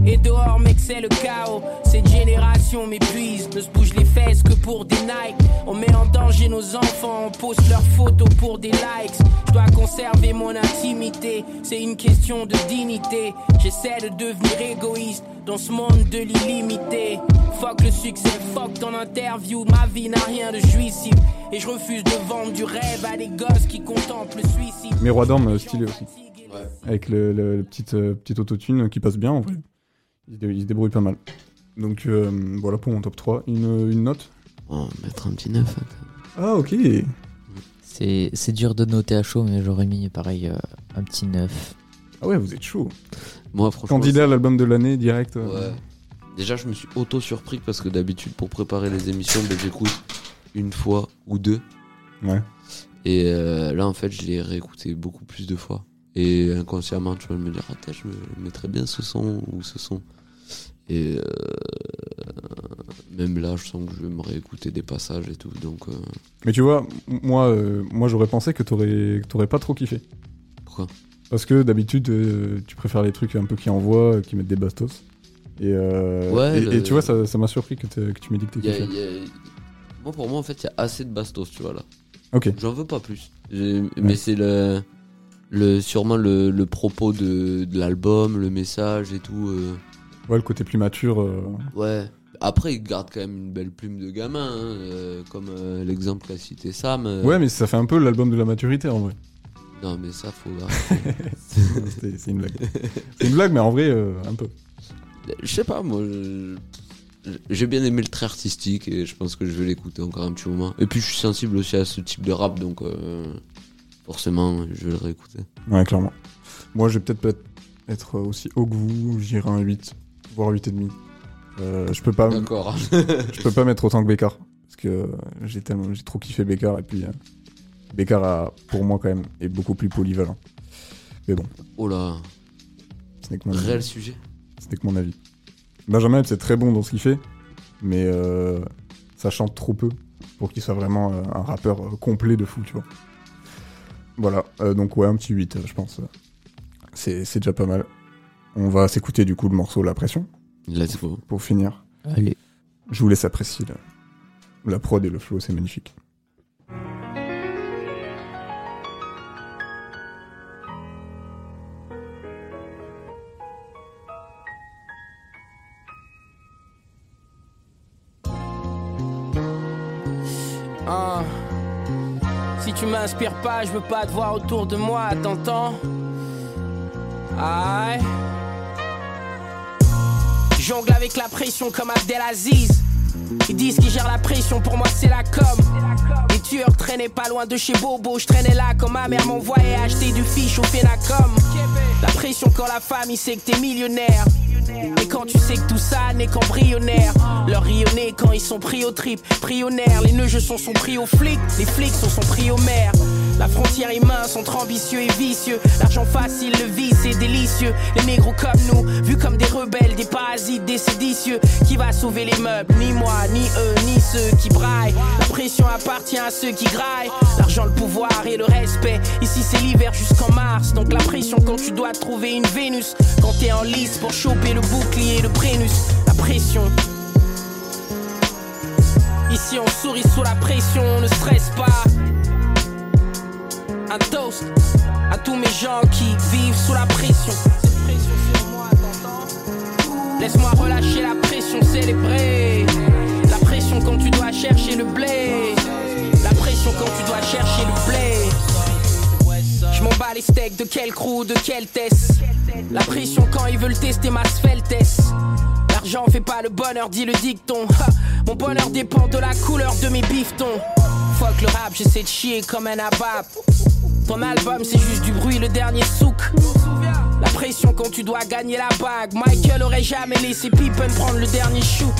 Speaker 8: Et dehors, mec, c'est le chaos. Cette génération m'épuise. Ne se bouge les fesses que pour des Nike. On met en danger nos enfants. On poste leurs photos pour des likes. Je dois conserver mon intimité. C'est une question de dignité. J'essaie de devenir égoïste dans ce monde de l'illimité. Fuck le succès, fuck ton interview. Ma vie n'a rien de jouissif. Et je refuse de vendre du rêve à des gosses qui contemplent le suicide.
Speaker 6: Mais Roi d'Orme, euh, stylé aussi. Avec le, le- le petit, euh, petit autotune qui passe bien en vrai. Il, se dé- il se débrouille pas mal. Donc euh, voilà pour mon top 3. Une, une note?
Speaker 4: Oh, mettre un petit 9.
Speaker 6: Ah ok.
Speaker 5: C'est c'est dur de noter à chaud, mais j'aurais mis pareil euh, un petit 9.
Speaker 6: Ah ouais, vous êtes chaud.
Speaker 4: Moi, franchement.
Speaker 6: Candidat à l'album de l'année direct. euh,
Speaker 4: Ouais. Déjà, je me suis auto-surpris parce que d'habitude, pour préparer les émissions, ben, j'écoute une fois ou deux.
Speaker 6: Ouais.
Speaker 4: Et euh, là, en fait, je l'ai réécouté beaucoup plus de fois. Et inconsciemment, tu vas me dire, attends, je me mettrais bien ce son ou ce son. Et euh, même là, je sens que je vais me réécouter des passages et tout. Donc, euh,
Speaker 6: Mais tu vois, moi, euh, moi j'aurais pensé que t'aurais que t'aurais pas trop kiffé.
Speaker 4: Pourquoi?
Speaker 6: Parce que d'habitude, euh, tu préfères les trucs un peu qui envoient, euh, qui mettent des bastos. Et, euh,
Speaker 4: Ouais,
Speaker 6: et,
Speaker 4: le-
Speaker 6: et tu vois, ça ça m'a surpris que, que tu m'aies dit que t'es
Speaker 4: a- moi, pour moi, en fait, il y a assez de bastos, tu vois là.
Speaker 6: Ok.
Speaker 4: J'en veux pas plus. Mais c'est le, le, sûrement le, le propos de, de l'album, le message et tout.
Speaker 6: Ouais, le côté plus mature. euh,
Speaker 4: Ouais. Après, il garde quand même une belle plume de gamin, hein, euh, comme euh, l'exemple qu'a cité Sam.
Speaker 6: Ouais, mais ça fait un peu l'album de la maturité en vrai.
Speaker 4: Non, mais ça, faut
Speaker 6: c'est une blague. C'est une blague, mais en vrai, un peu.
Speaker 4: Je sais pas, moi. J'ai bien aimé le trait artistique et je pense que je vais l'écouter encore un petit moment. Et puis, je suis sensible aussi à ce type de rap, donc forcément, je vais le réécouter.
Speaker 6: Ouais, clairement. Moi, je vais peut-être peut-être être aussi haut que vous, j'irai un 8, voire 8,5. Euh, je peux pas.
Speaker 4: D'accord.
Speaker 6: je peux pas mettre autant que Bécard. Parce que euh, j'ai tellement, j'ai trop kiffé Bécard et puis euh, Bécard a, pour moi quand même, est beaucoup plus polyvalent. Mais bon.
Speaker 4: Oh là.
Speaker 6: Ce n'est que mon
Speaker 4: Réel
Speaker 6: avis.
Speaker 4: sujet.
Speaker 6: Ce n'est que mon avis. Benjamin, c'est très bon dans ce qu'il fait, mais euh, ça chante trop peu pour qu'il soit vraiment un rappeur complet de fou, tu vois. Voilà, donc ouais, un petit 8, euh, je pense. C'est c'est déjà pas mal. On va s'écouter du coup le morceau La Pression.
Speaker 4: Let's go.
Speaker 6: Pour finir.
Speaker 5: Allez.
Speaker 6: Je vous laisse apprécier la, la prod et le flow, c'est magnifique.
Speaker 8: Ah. Si tu m'inspires pas, je veux pas te voir autour de moi, t'entends? Aïe. Jongle avec la pression comme Abdelaziz. Ils disent qu'ils gèrent la pression, pour moi c'est la com. Les tueurs traînaient pas loin de chez Bobo, je traînais là quand ma mère m'envoyait acheter du fiche au Fénacom. La pression quand la famille sait que t'es millionnaire. Et quand tu sais que tout ça n'est qu'embryonnaire Leur rayonner quand ils sont pris au trip Prionnaire, les nœuds sont, sont pris aux flics Les flics sont, sont pris aux maires La frontière est mince entre ambitieux et vicieux L'argent facile, le vice est délicieux Les négros comme nous, vus comme des rebelles Des parasites, des séditieux qui va sauver les meubles? Ni moi, ni eux, ni ceux qui braillent. La pression appartient à ceux qui graillent. L'argent, le pouvoir et le respect. Ici, c'est l'hiver jusqu'en mars. Donc la pression quand tu dois trouver une Vénus. Quand t'es en lice pour choper le bouclier le prénus. La pression. Ici, on sourit sous la pression, on ne stresse pas. Un toast à tous mes gens qui vivent sous la pression. Laisse-moi relâcher la pression, célébrer. La pression quand tu dois chercher le blé. La pression quand tu dois chercher le blé. Je m'en bats les steaks, de quel crew, de quel test? La pression quand ils veulent tester ma sveltesse. L'argent fait pas le bonheur, dit le dicton. Mon bonheur dépend de la couleur de mes biftons. Fuck le rap, j'essaie de chier comme un abab. Ton album, c'est juste du bruit, le dernier souk. La pression quand tu dois gagner la bague. Michael aurait jamais laissé Pippen prendre le dernier shoot.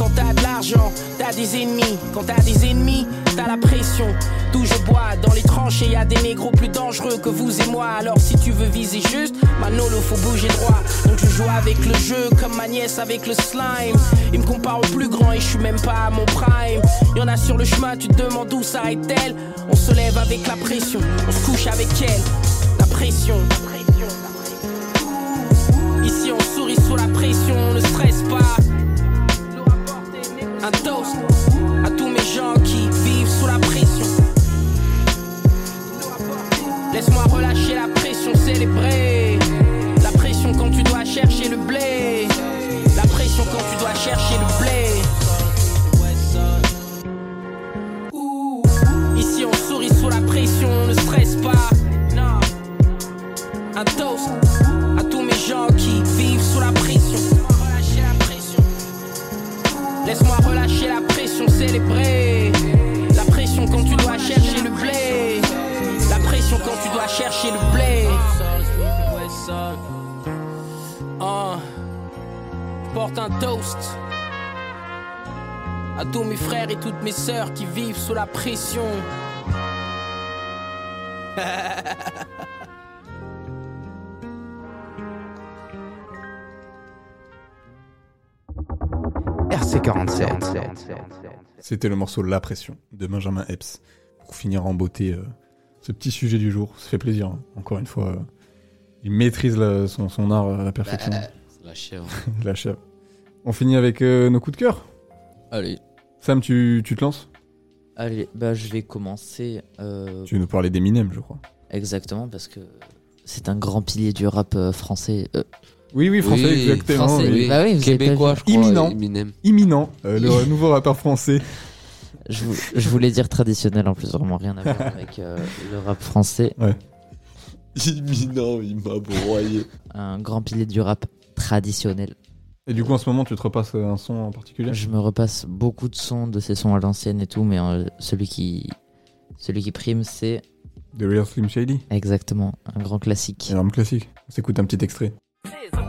Speaker 8: Quand t'as de l'argent, t'as des ennemis. Quand t'as des ennemis, t'as la pression. D'où je bois, dans les tranchées, y a des négros plus dangereux que vous et moi. Alors si tu veux viser juste, Manolo, faut bouger droit. Donc je joue avec le jeu, comme ma nièce avec le slime. Il me compare au plus grand et je suis même pas à mon prime. Y en a sur le chemin, tu te demandes où s'arrête-t-elle? On se lève avec la pression, on se couche avec elle. La pression. Ici on sourit sous la pression, on ne stresse pas. Un à tous mes gens qui vivent sous la pression. Laisse-moi relâcher la pression, célébrer. La pression quand tu dois chercher le blé. La pression quand tu dois chercher le blé. Ici on sourit sous la pression, on ne stresse pas. Un toast La pression quand tu dois chercher le blé. La pression quand tu dois chercher le blé. Je porte un toast à tous mes frères et toutes mes sœurs qui vivent sous la pression.
Speaker 13: RC47.
Speaker 6: C'était le morceau La Pression de Benjamin Epps. Pour finir en beauté euh, ce petit sujet du jour, ça fait plaisir. hein. Encore une fois, euh, il maîtrise la- son, son art à la perfection.
Speaker 4: Bah, la chèvre.
Speaker 6: la chèvre. On finit avec euh, nos coups de cœur.
Speaker 4: Allez.
Speaker 6: Sam, tu, tu te lances?
Speaker 5: Allez, bah je vais commencer. euh,
Speaker 6: Tu veux nous parler d'Eminem, je crois.
Speaker 5: Exactement, parce que c'est un grand pilier du rap euh, français. euh,
Speaker 6: Oui, oui, français,
Speaker 4: Oui,
Speaker 6: exactement.
Speaker 5: français,
Speaker 6: oui.
Speaker 5: Bah oui, vous avez pas
Speaker 4: Québécois, je crois.
Speaker 6: Imminent.
Speaker 4: Eminem.
Speaker 6: Imminent, euh, le nouveau rappeur français.
Speaker 5: Je, vou- je voulais dire traditionnel en plus, vraiment rien à voir avec euh, le rap français.
Speaker 6: Ouais.
Speaker 4: Imminent, il m'a broyé.
Speaker 5: Un grand pilier du rap traditionnel.
Speaker 6: Et du coup, en ce moment, tu te repasses un son en particulier?
Speaker 5: Je me repasse beaucoup de sons, de ces sons à l'ancienne et tout, mais euh, celui qui celui qui prime, c'est
Speaker 6: The Real Slim Shady?
Speaker 5: Exactement un grand classique.
Speaker 6: Énorme classique. On s'écoute un petit extrait.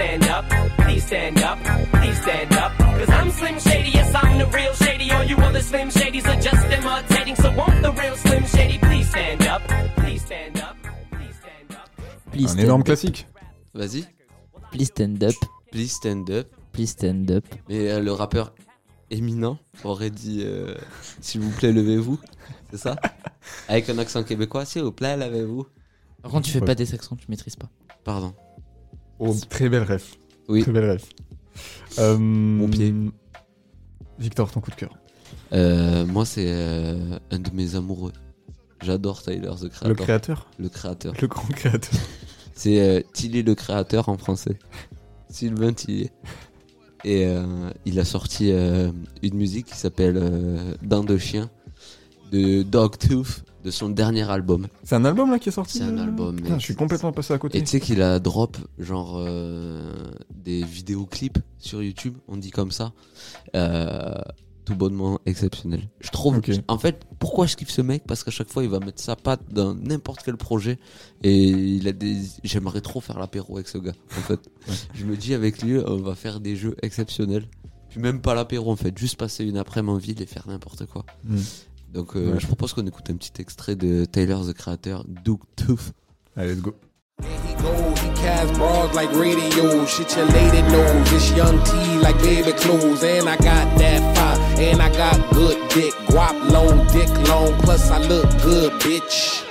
Speaker 14: stand up? Please stand up, please stand up. Cause I'm Slim Shady, yes, I'm the real Shady. All you other Slim Shadys are just imitating. So won't the real Slim Shady please stand up? Please stand up.
Speaker 5: Please
Speaker 6: Un
Speaker 5: stand
Speaker 6: énorme
Speaker 5: up.
Speaker 6: classique.
Speaker 4: Vas-y.
Speaker 5: Please stand up.
Speaker 4: Please stand up.
Speaker 5: Please stand up.
Speaker 4: Mais euh, le rappeur éminent aurait dit euh, S'il vous plaît, levez-vous. C'est ça? Avec un accent québécois, s'il vous plaît, levez-vous.
Speaker 5: Par contre, tu fais
Speaker 6: Ouais.
Speaker 5: pas des accents, tu maîtrises pas.
Speaker 4: Pardon.
Speaker 6: Oh, très belle ref.
Speaker 4: Oui.
Speaker 6: Très belle ref. Euh,
Speaker 4: Mon pied.
Speaker 6: Victor, ton coup de cœur.
Speaker 4: Euh, moi, c'est euh, un de mes amoureux. J'adore Tyler, the Creator.
Speaker 6: Le créateur
Speaker 4: Le créateur.
Speaker 6: Le grand créateur.
Speaker 4: C'est Tilly le créateur en français. Sylvain Tilly. Et il a sorti une musique qui s'appelle Dents de chien de Dogtooth de son dernier album.
Speaker 6: C'est un album là qui est sorti
Speaker 4: C'est un
Speaker 6: euh
Speaker 4: album.
Speaker 6: Putain, je suis complètement passé à côté.
Speaker 4: Et tu sais qu'il a drop genre euh, des vidéoclips sur YouTube, on dit comme ça, euh, tout bonnement exceptionnel. Je trouve.
Speaker 6: Ok.
Speaker 4: En fait, pourquoi je kiffe ce mec? Parce qu'à chaque fois, il va mettre sa patte dans n'importe quel projet. Et il a des. J'aimerais trop faire l'apéro avec ce gars. En fait, je me dis avec lui, on va faire des jeux exceptionnels. Puis même pas l'apéro en fait, juste passer une après-midi en ville et faire n'importe quoi.
Speaker 6: Mm.
Speaker 4: Donc euh,
Speaker 6: Ouais.
Speaker 4: je propose qu'on écoute un petit extrait de Tyler the Creator, Duke Tooth.
Speaker 6: Allez, let's go.
Speaker 13: He go, he cast broads like radio. Shit, your lady knows. It's young T like baby clothes. And I got that fire. And I got good dick. Guap long, dick long. Plus, I look good, bitch.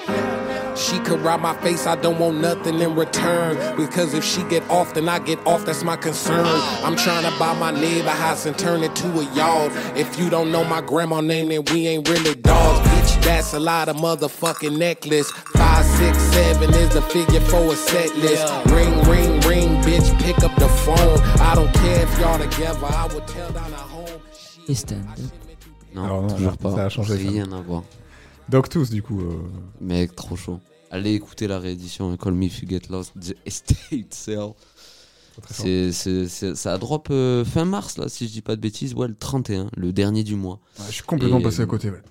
Speaker 13: She could rob my face, I don't want nothing in return. Because if she get off, then I get off, that's my concern. I'm trying to buy my neighbor house and turn it to a yard. If you don't know my grandma name, then we ain't really dogs, bitch. That's a lot of motherfucking necklace. Five, six, seven is the figure for a set list. Ring, ring, ring, bitch, pick up the phone. I don't care if y'all together, I would tell down at home.
Speaker 5: Et stand
Speaker 4: Non,
Speaker 6: Alors, non,
Speaker 4: toujours
Speaker 6: là,
Speaker 4: pas.
Speaker 6: ça a changé, ça.
Speaker 4: Rien à voir.
Speaker 6: Doc Tooth, du coup. euh,
Speaker 4: Mec, trop chaud. Allez écouter la réédition Call Me If You Get Lost, The Estate Sale. C'est, c'est, c'est- ça a drop euh, fin mars, là, si je dis pas de bêtises. Ouais, le 31, le dernier du mois.
Speaker 6: Ouais, je suis complètement
Speaker 4: Et,
Speaker 6: passé à côté, ouais.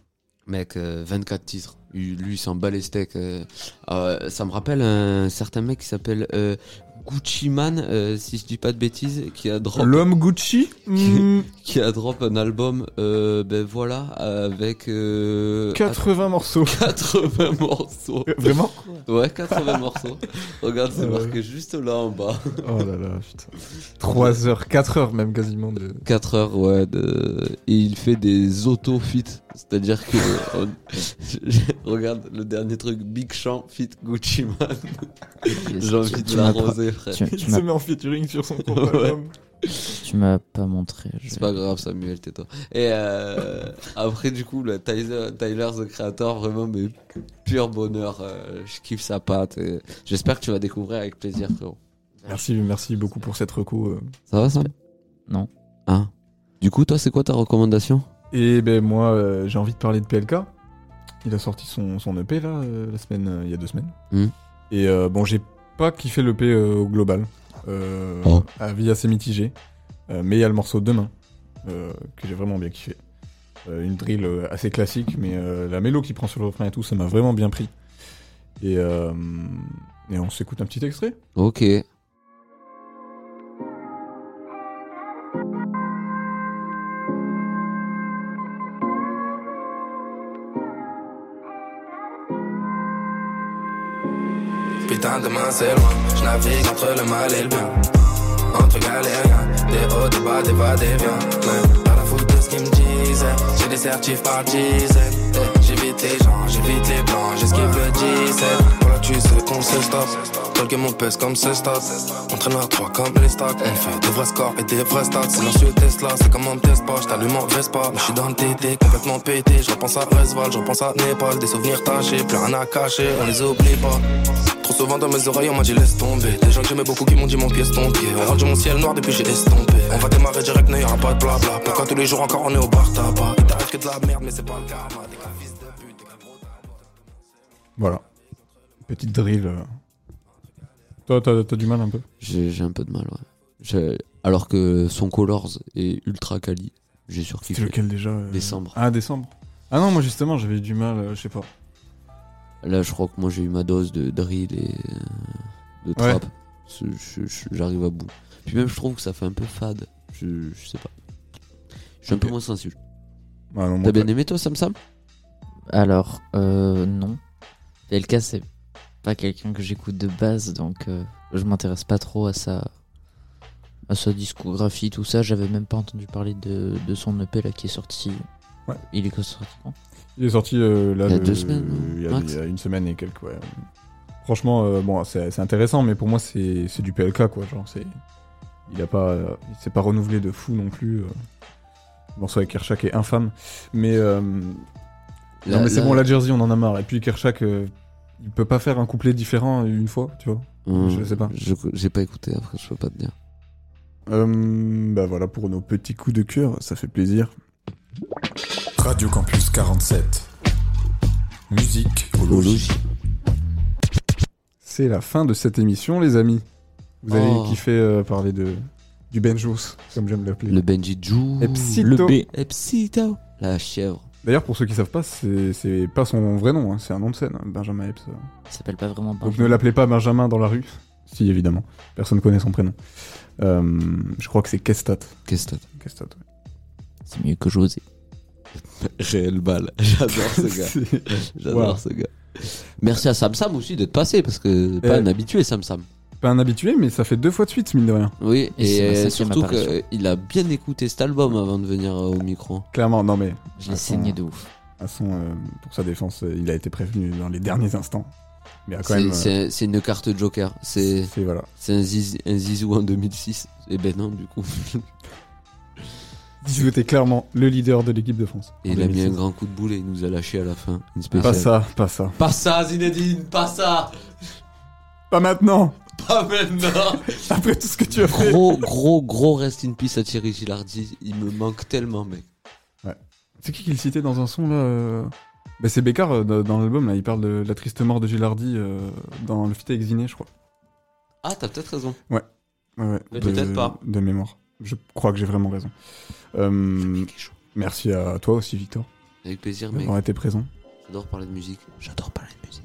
Speaker 4: Mec, euh, 24 titres. Lui, il s'en bat les steaks. euh. Euh, ça me rappelle un certain mec qui s'appelle euh, Gucci Man, euh, si je dis pas de bêtises, qui a drop.
Speaker 6: L'homme Gucci
Speaker 4: qui a drop un album, euh, ben voilà, avec. euh,
Speaker 6: 80 morceaux.
Speaker 4: 80 morceaux.
Speaker 6: Vraiment
Speaker 4: Ouais, 80 morceaux. Regarde, c'est marqué juste là en bas.
Speaker 6: Oh là là, putain. 3 heures, 4 heures même quasiment de.
Speaker 4: 4 heures, ouais. De... Et il fait des auto-fit. C'est-à-dire que. on- Regarde le dernier truc Big Champ fit Gucci Man. J'ai envie de l'arroser, frère.
Speaker 5: tu-
Speaker 6: Il se met en featuring sur son compte
Speaker 4: Ouais.
Speaker 5: Tu m'as pas montré. je-
Speaker 4: C'est pas grave, Samuel, tais-toi. Et euh, après, du coup, le Tyler, Tyler, the Creator, vraiment, mais pur bonheur. euh, je kiffe sa patte. J'espère que tu vas découvrir avec plaisir, frérot.
Speaker 6: Merci, merci beaucoup pour cette reco. euh.
Speaker 4: Ça va, Sam?
Speaker 5: Non.
Speaker 4: Ah. Du coup, toi, c'est quoi ta recommandation?
Speaker 6: Et ben moi, euh, j'ai envie de parler de PLK. Il a sorti son, son EP là, euh, la semaine, euh, il y a deux semaines.
Speaker 4: Hmm.
Speaker 6: Et bon, j'ai pas kiffé l'EP au global.
Speaker 4: Oh.
Speaker 6: Avis assez mitigé. Mais il y a le morceau Demain, que j'ai vraiment bien kiffé. Une drill assez classique, mais la mélo qui prend sur le refrain et tout, ça m'a vraiment bien pris. Et, euh, et on s'écoute un petit extrait
Speaker 4: Ok.
Speaker 15: Putain, demain c'est loin. Je navigue entre le mal et le bien. Entre galériens, des hauts, des bas, des va, des viens. Pas la faute de ce qu'ils me disaient. J'ai des certifs par dizaines. J'évite les gens, j'évite les blancs, j'esquive le 17. Voilà, tu sais qu'on se stoppe. Talk mon pèse comme ce stop. On traîne à 3 comme les stocks. On fait des vrais scores et des vrais stats. Silencieux Tesla, c'est comme on teste pas. J't'allume en Vespa. Mais j'suis dans le TT, complètement pété. J'repense à Resval, j'repense à Népal. Des souvenirs tachés, plus rien à cacher, on les oublie pas. Souvent dans mes oreilles, on m'a dit laisse tomber. Des gens que j'aimais beaucoup qui m'ont dit mon pied est ton pied. On rendu mon ciel noir depuis j'ai estompé. On va démarrer direct, n'y aura pas de blabla. Pourquoi tous les jours encore on est au bar tabac? Il t'arrive que de la merde, mais c'est pas le karma. Des gars, fils de pute, des gars, gros tabac.
Speaker 6: Voilà. Petite drill. euh. Toi, t'as t'as du mal un peu?
Speaker 4: J'ai j'ai un peu de mal, ouais. J'ai- Alors que son Colors est ultra quali. J'ai surkiffé.
Speaker 6: C'était lequel déjà euh?
Speaker 4: Décembre.
Speaker 6: Ah, décembre. Ah non, moi justement, j'avais du mal, euh, je sais pas.
Speaker 4: Là, je crois que moi j'ai eu ma dose de drill et euh, de trap. J'arrive à bout. Puis même, je trouve que ça fait un peu fade. Je, je sais pas. Je suis un peu moins sensible.
Speaker 6: Ah
Speaker 4: T'as bien
Speaker 6: pas-
Speaker 4: aimé toi, Sam Sam?
Speaker 5: Alors, euh, non. PLK, c'est pas quelqu'un que j'écoute de base, donc euh, je m'intéresse pas trop à sa, à sa discographie, tout ça. J'avais même pas entendu parler de, de son EP là qui est sorti.
Speaker 6: Ouais.
Speaker 5: Il est sorti quand?
Speaker 6: Il est sorti euh, là.
Speaker 4: Il y a deux semaines,
Speaker 6: Il y a,
Speaker 4: Max
Speaker 6: il y a une semaine et quelques, ouais. Franchement, euh, bon, c'est c'est intéressant, mais pour moi, c'est c'est du PLK, quoi. Genre, c'est. Il a pas. euh, il s'est pas renouvelé de fou non plus. euh. Le morceau avec Kershak est infâme. Mais. euh,
Speaker 4: Là-
Speaker 6: non, mais c'est
Speaker 4: là-
Speaker 6: bon, la Jersey, on en a marre. Et puis Kershak, il peut pas faire un couplet différent une fois, tu vois.
Speaker 4: Hum,
Speaker 6: Je sais pas.
Speaker 4: J'ai pas écouté, après je peux pas te dire.
Speaker 6: Euh, bah voilà, pour nos petits coups de cœur, ça fait plaisir.
Speaker 2: Radio Campus 47. Musique au logis.
Speaker 6: C'est la fin de cette émission, les amis. Vous avez
Speaker 4: Oh.
Speaker 6: kiffé euh, parler de, Du Benjos, comme j'aime l'appeler.
Speaker 4: Le Benji Jou.
Speaker 6: Epsito.
Speaker 4: Le B. Epsito. La chèvre.
Speaker 6: D'ailleurs, pour ceux qui savent pas, c'est c'est pas son vrai nom, hein, c'est un nom de scène, hein, Benjamin Epps.
Speaker 5: Il s'appelle pas vraiment
Speaker 6: Donc
Speaker 5: Benjamin.
Speaker 6: ne l'appelez pas Benjamin dans la rue. Si, évidemment. Personne connaît son prénom. Euh, je crois que c'est Kestat.
Speaker 4: Kestat.
Speaker 6: Kestat, ouais.
Speaker 5: C'est mieux que José.
Speaker 4: Réel balle. J'adore ce gars. J'adore ce gars. Merci à Sam Sam aussi d'être passé parce que pas
Speaker 6: Eh.
Speaker 4: un habitué Sam Sam.
Speaker 6: Pas un habitué, mais ça fait deux fois de suite, mine de rien.
Speaker 4: Oui,
Speaker 5: Et
Speaker 4: et,
Speaker 5: cinquième
Speaker 4: surtout qu'il a bien écouté cet album avant de venir euh, au micro.
Speaker 6: Clairement, non mais.
Speaker 5: Je l'ai saigné de ouf.
Speaker 6: À son, euh, pour sa défense, euh, il a été prévenu dans les derniers instants.
Speaker 4: C'est
Speaker 6: euh,
Speaker 4: une carte joker. C'est
Speaker 6: voilà.
Speaker 4: c'est un, ziz- un zizou en 2006. Et ben non, du coup.
Speaker 6: Zizou était clairement le leader de l'équipe de France.
Speaker 4: Et il a mis un
Speaker 6: 2006.
Speaker 4: grand coup de boulet. Il nous a lâché à la fin. Une spéciale.
Speaker 6: Pas ça, pas ça.
Speaker 4: Pas ça, Zinedine. Pas ça.
Speaker 6: Pas maintenant
Speaker 4: Pas maintenant.
Speaker 6: Après tout ce que tu as fait
Speaker 4: gros, gros, gros rest in peace à Thierry Gilardi. Il me manque tellement, mec.
Speaker 6: C'est qui qui le citait dans un son là euh? Bah, C'est Bécard euh, dans l'album là, il parle de la triste mort de Gilardi euh, dans le feat avec Ziné, je crois.
Speaker 4: Ah, t'as peut-être raison.
Speaker 6: Ouais. Ouais, ouais.
Speaker 4: Peut-être pas.
Speaker 6: De mémoire. Je crois que j'ai vraiment raison. Euh, merci à toi aussi, Victor,
Speaker 4: Avec plaisir, mec.
Speaker 6: d'avoir été présent.
Speaker 4: J'adore parler de musique. J'adore parler de musique.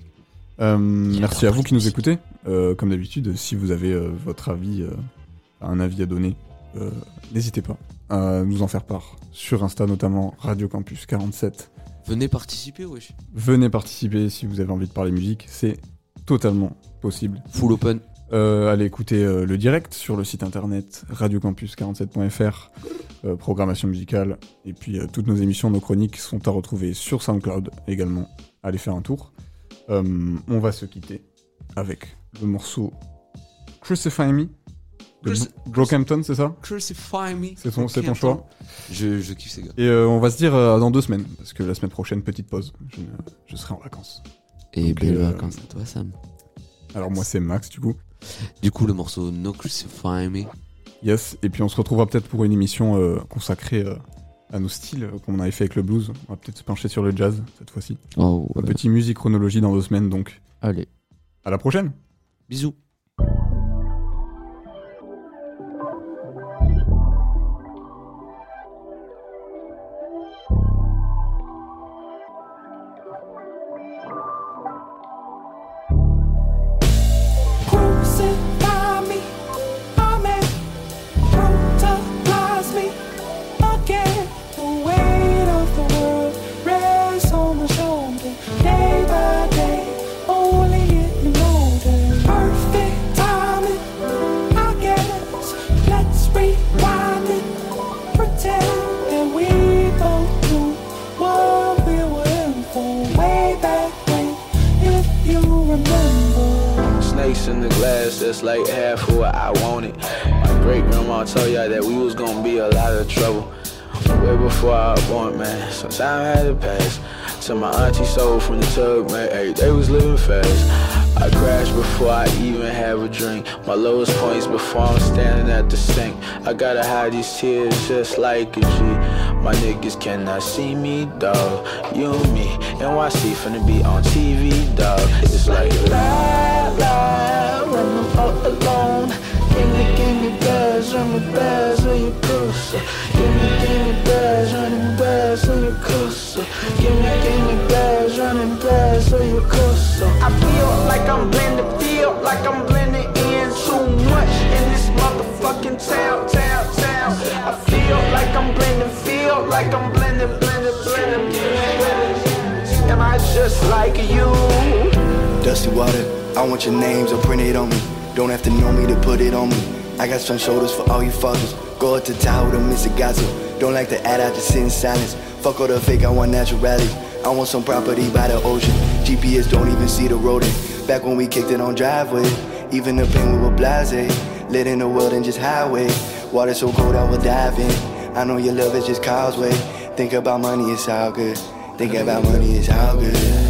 Speaker 6: Euh, merci à vous qui nous
Speaker 5: musique.
Speaker 6: écoutez. Euh, comme d'habitude, si vous avez euh, votre avis, euh, un avis à donner, euh, n'hésitez pas à nous en faire part. Sur Insta notamment, Radio Campus 47.
Speaker 4: Venez participer, wesh.
Speaker 6: Venez participer si vous avez envie de parler musique, c'est totalement possible.
Speaker 4: Full open.
Speaker 6: Euh, allez écouter euh, le direct sur le site internet radiocampus47.fr, euh, programmation musicale, et puis euh, toutes nos émissions, nos chroniques sont à retrouver sur SoundCloud également. Allez faire un tour. Euh, on va se quitter avec le morceau Crucify Me de
Speaker 4: Cruci-
Speaker 6: Brockhampton, c'est ça?
Speaker 4: Crucify me.
Speaker 6: C'est ton- choix
Speaker 4: je, je kiffe ces gars.
Speaker 6: Et euh, on va se dire euh, dans deux semaines, parce que la semaine prochaine, petite pause. Je, serai en vacances.
Speaker 4: Et
Speaker 6: Donc,
Speaker 4: belles
Speaker 6: euh,
Speaker 4: vacances à toi, Sam.
Speaker 6: Alors moi c'est Max du coup.
Speaker 4: Du coup, le morceau No Crucify Me.
Speaker 6: Yes, et puis on se retrouvera peut-être pour une émission euh, consacrée euh, à nos styles, euh, comme on avait fait avec le blues. On va peut-être se pencher sur le jazz cette fois-ci.
Speaker 5: Oh,
Speaker 6: Un petit musique chronologie dans deux semaines, donc
Speaker 5: Allez.
Speaker 6: à la prochaine
Speaker 4: Bisous.
Speaker 16: Niggas cannot see me,
Speaker 17: want your names or print it on me. Don't have to know me to put it on me. I got strong shoulders for all you fuckers. Go up to tower to Mr. Gaza. Don't like to add, I just sit in silence. Fuck all the fake, I want naturality. I want some property by the ocean. GPS don't even see the road. Back when we kicked it on driveway. Even the pain we were blase. Lit in the world and just highway. Water so cold I will dive in. I know your love is just causeway. Think about money, it's all good. Think about money, it's all good.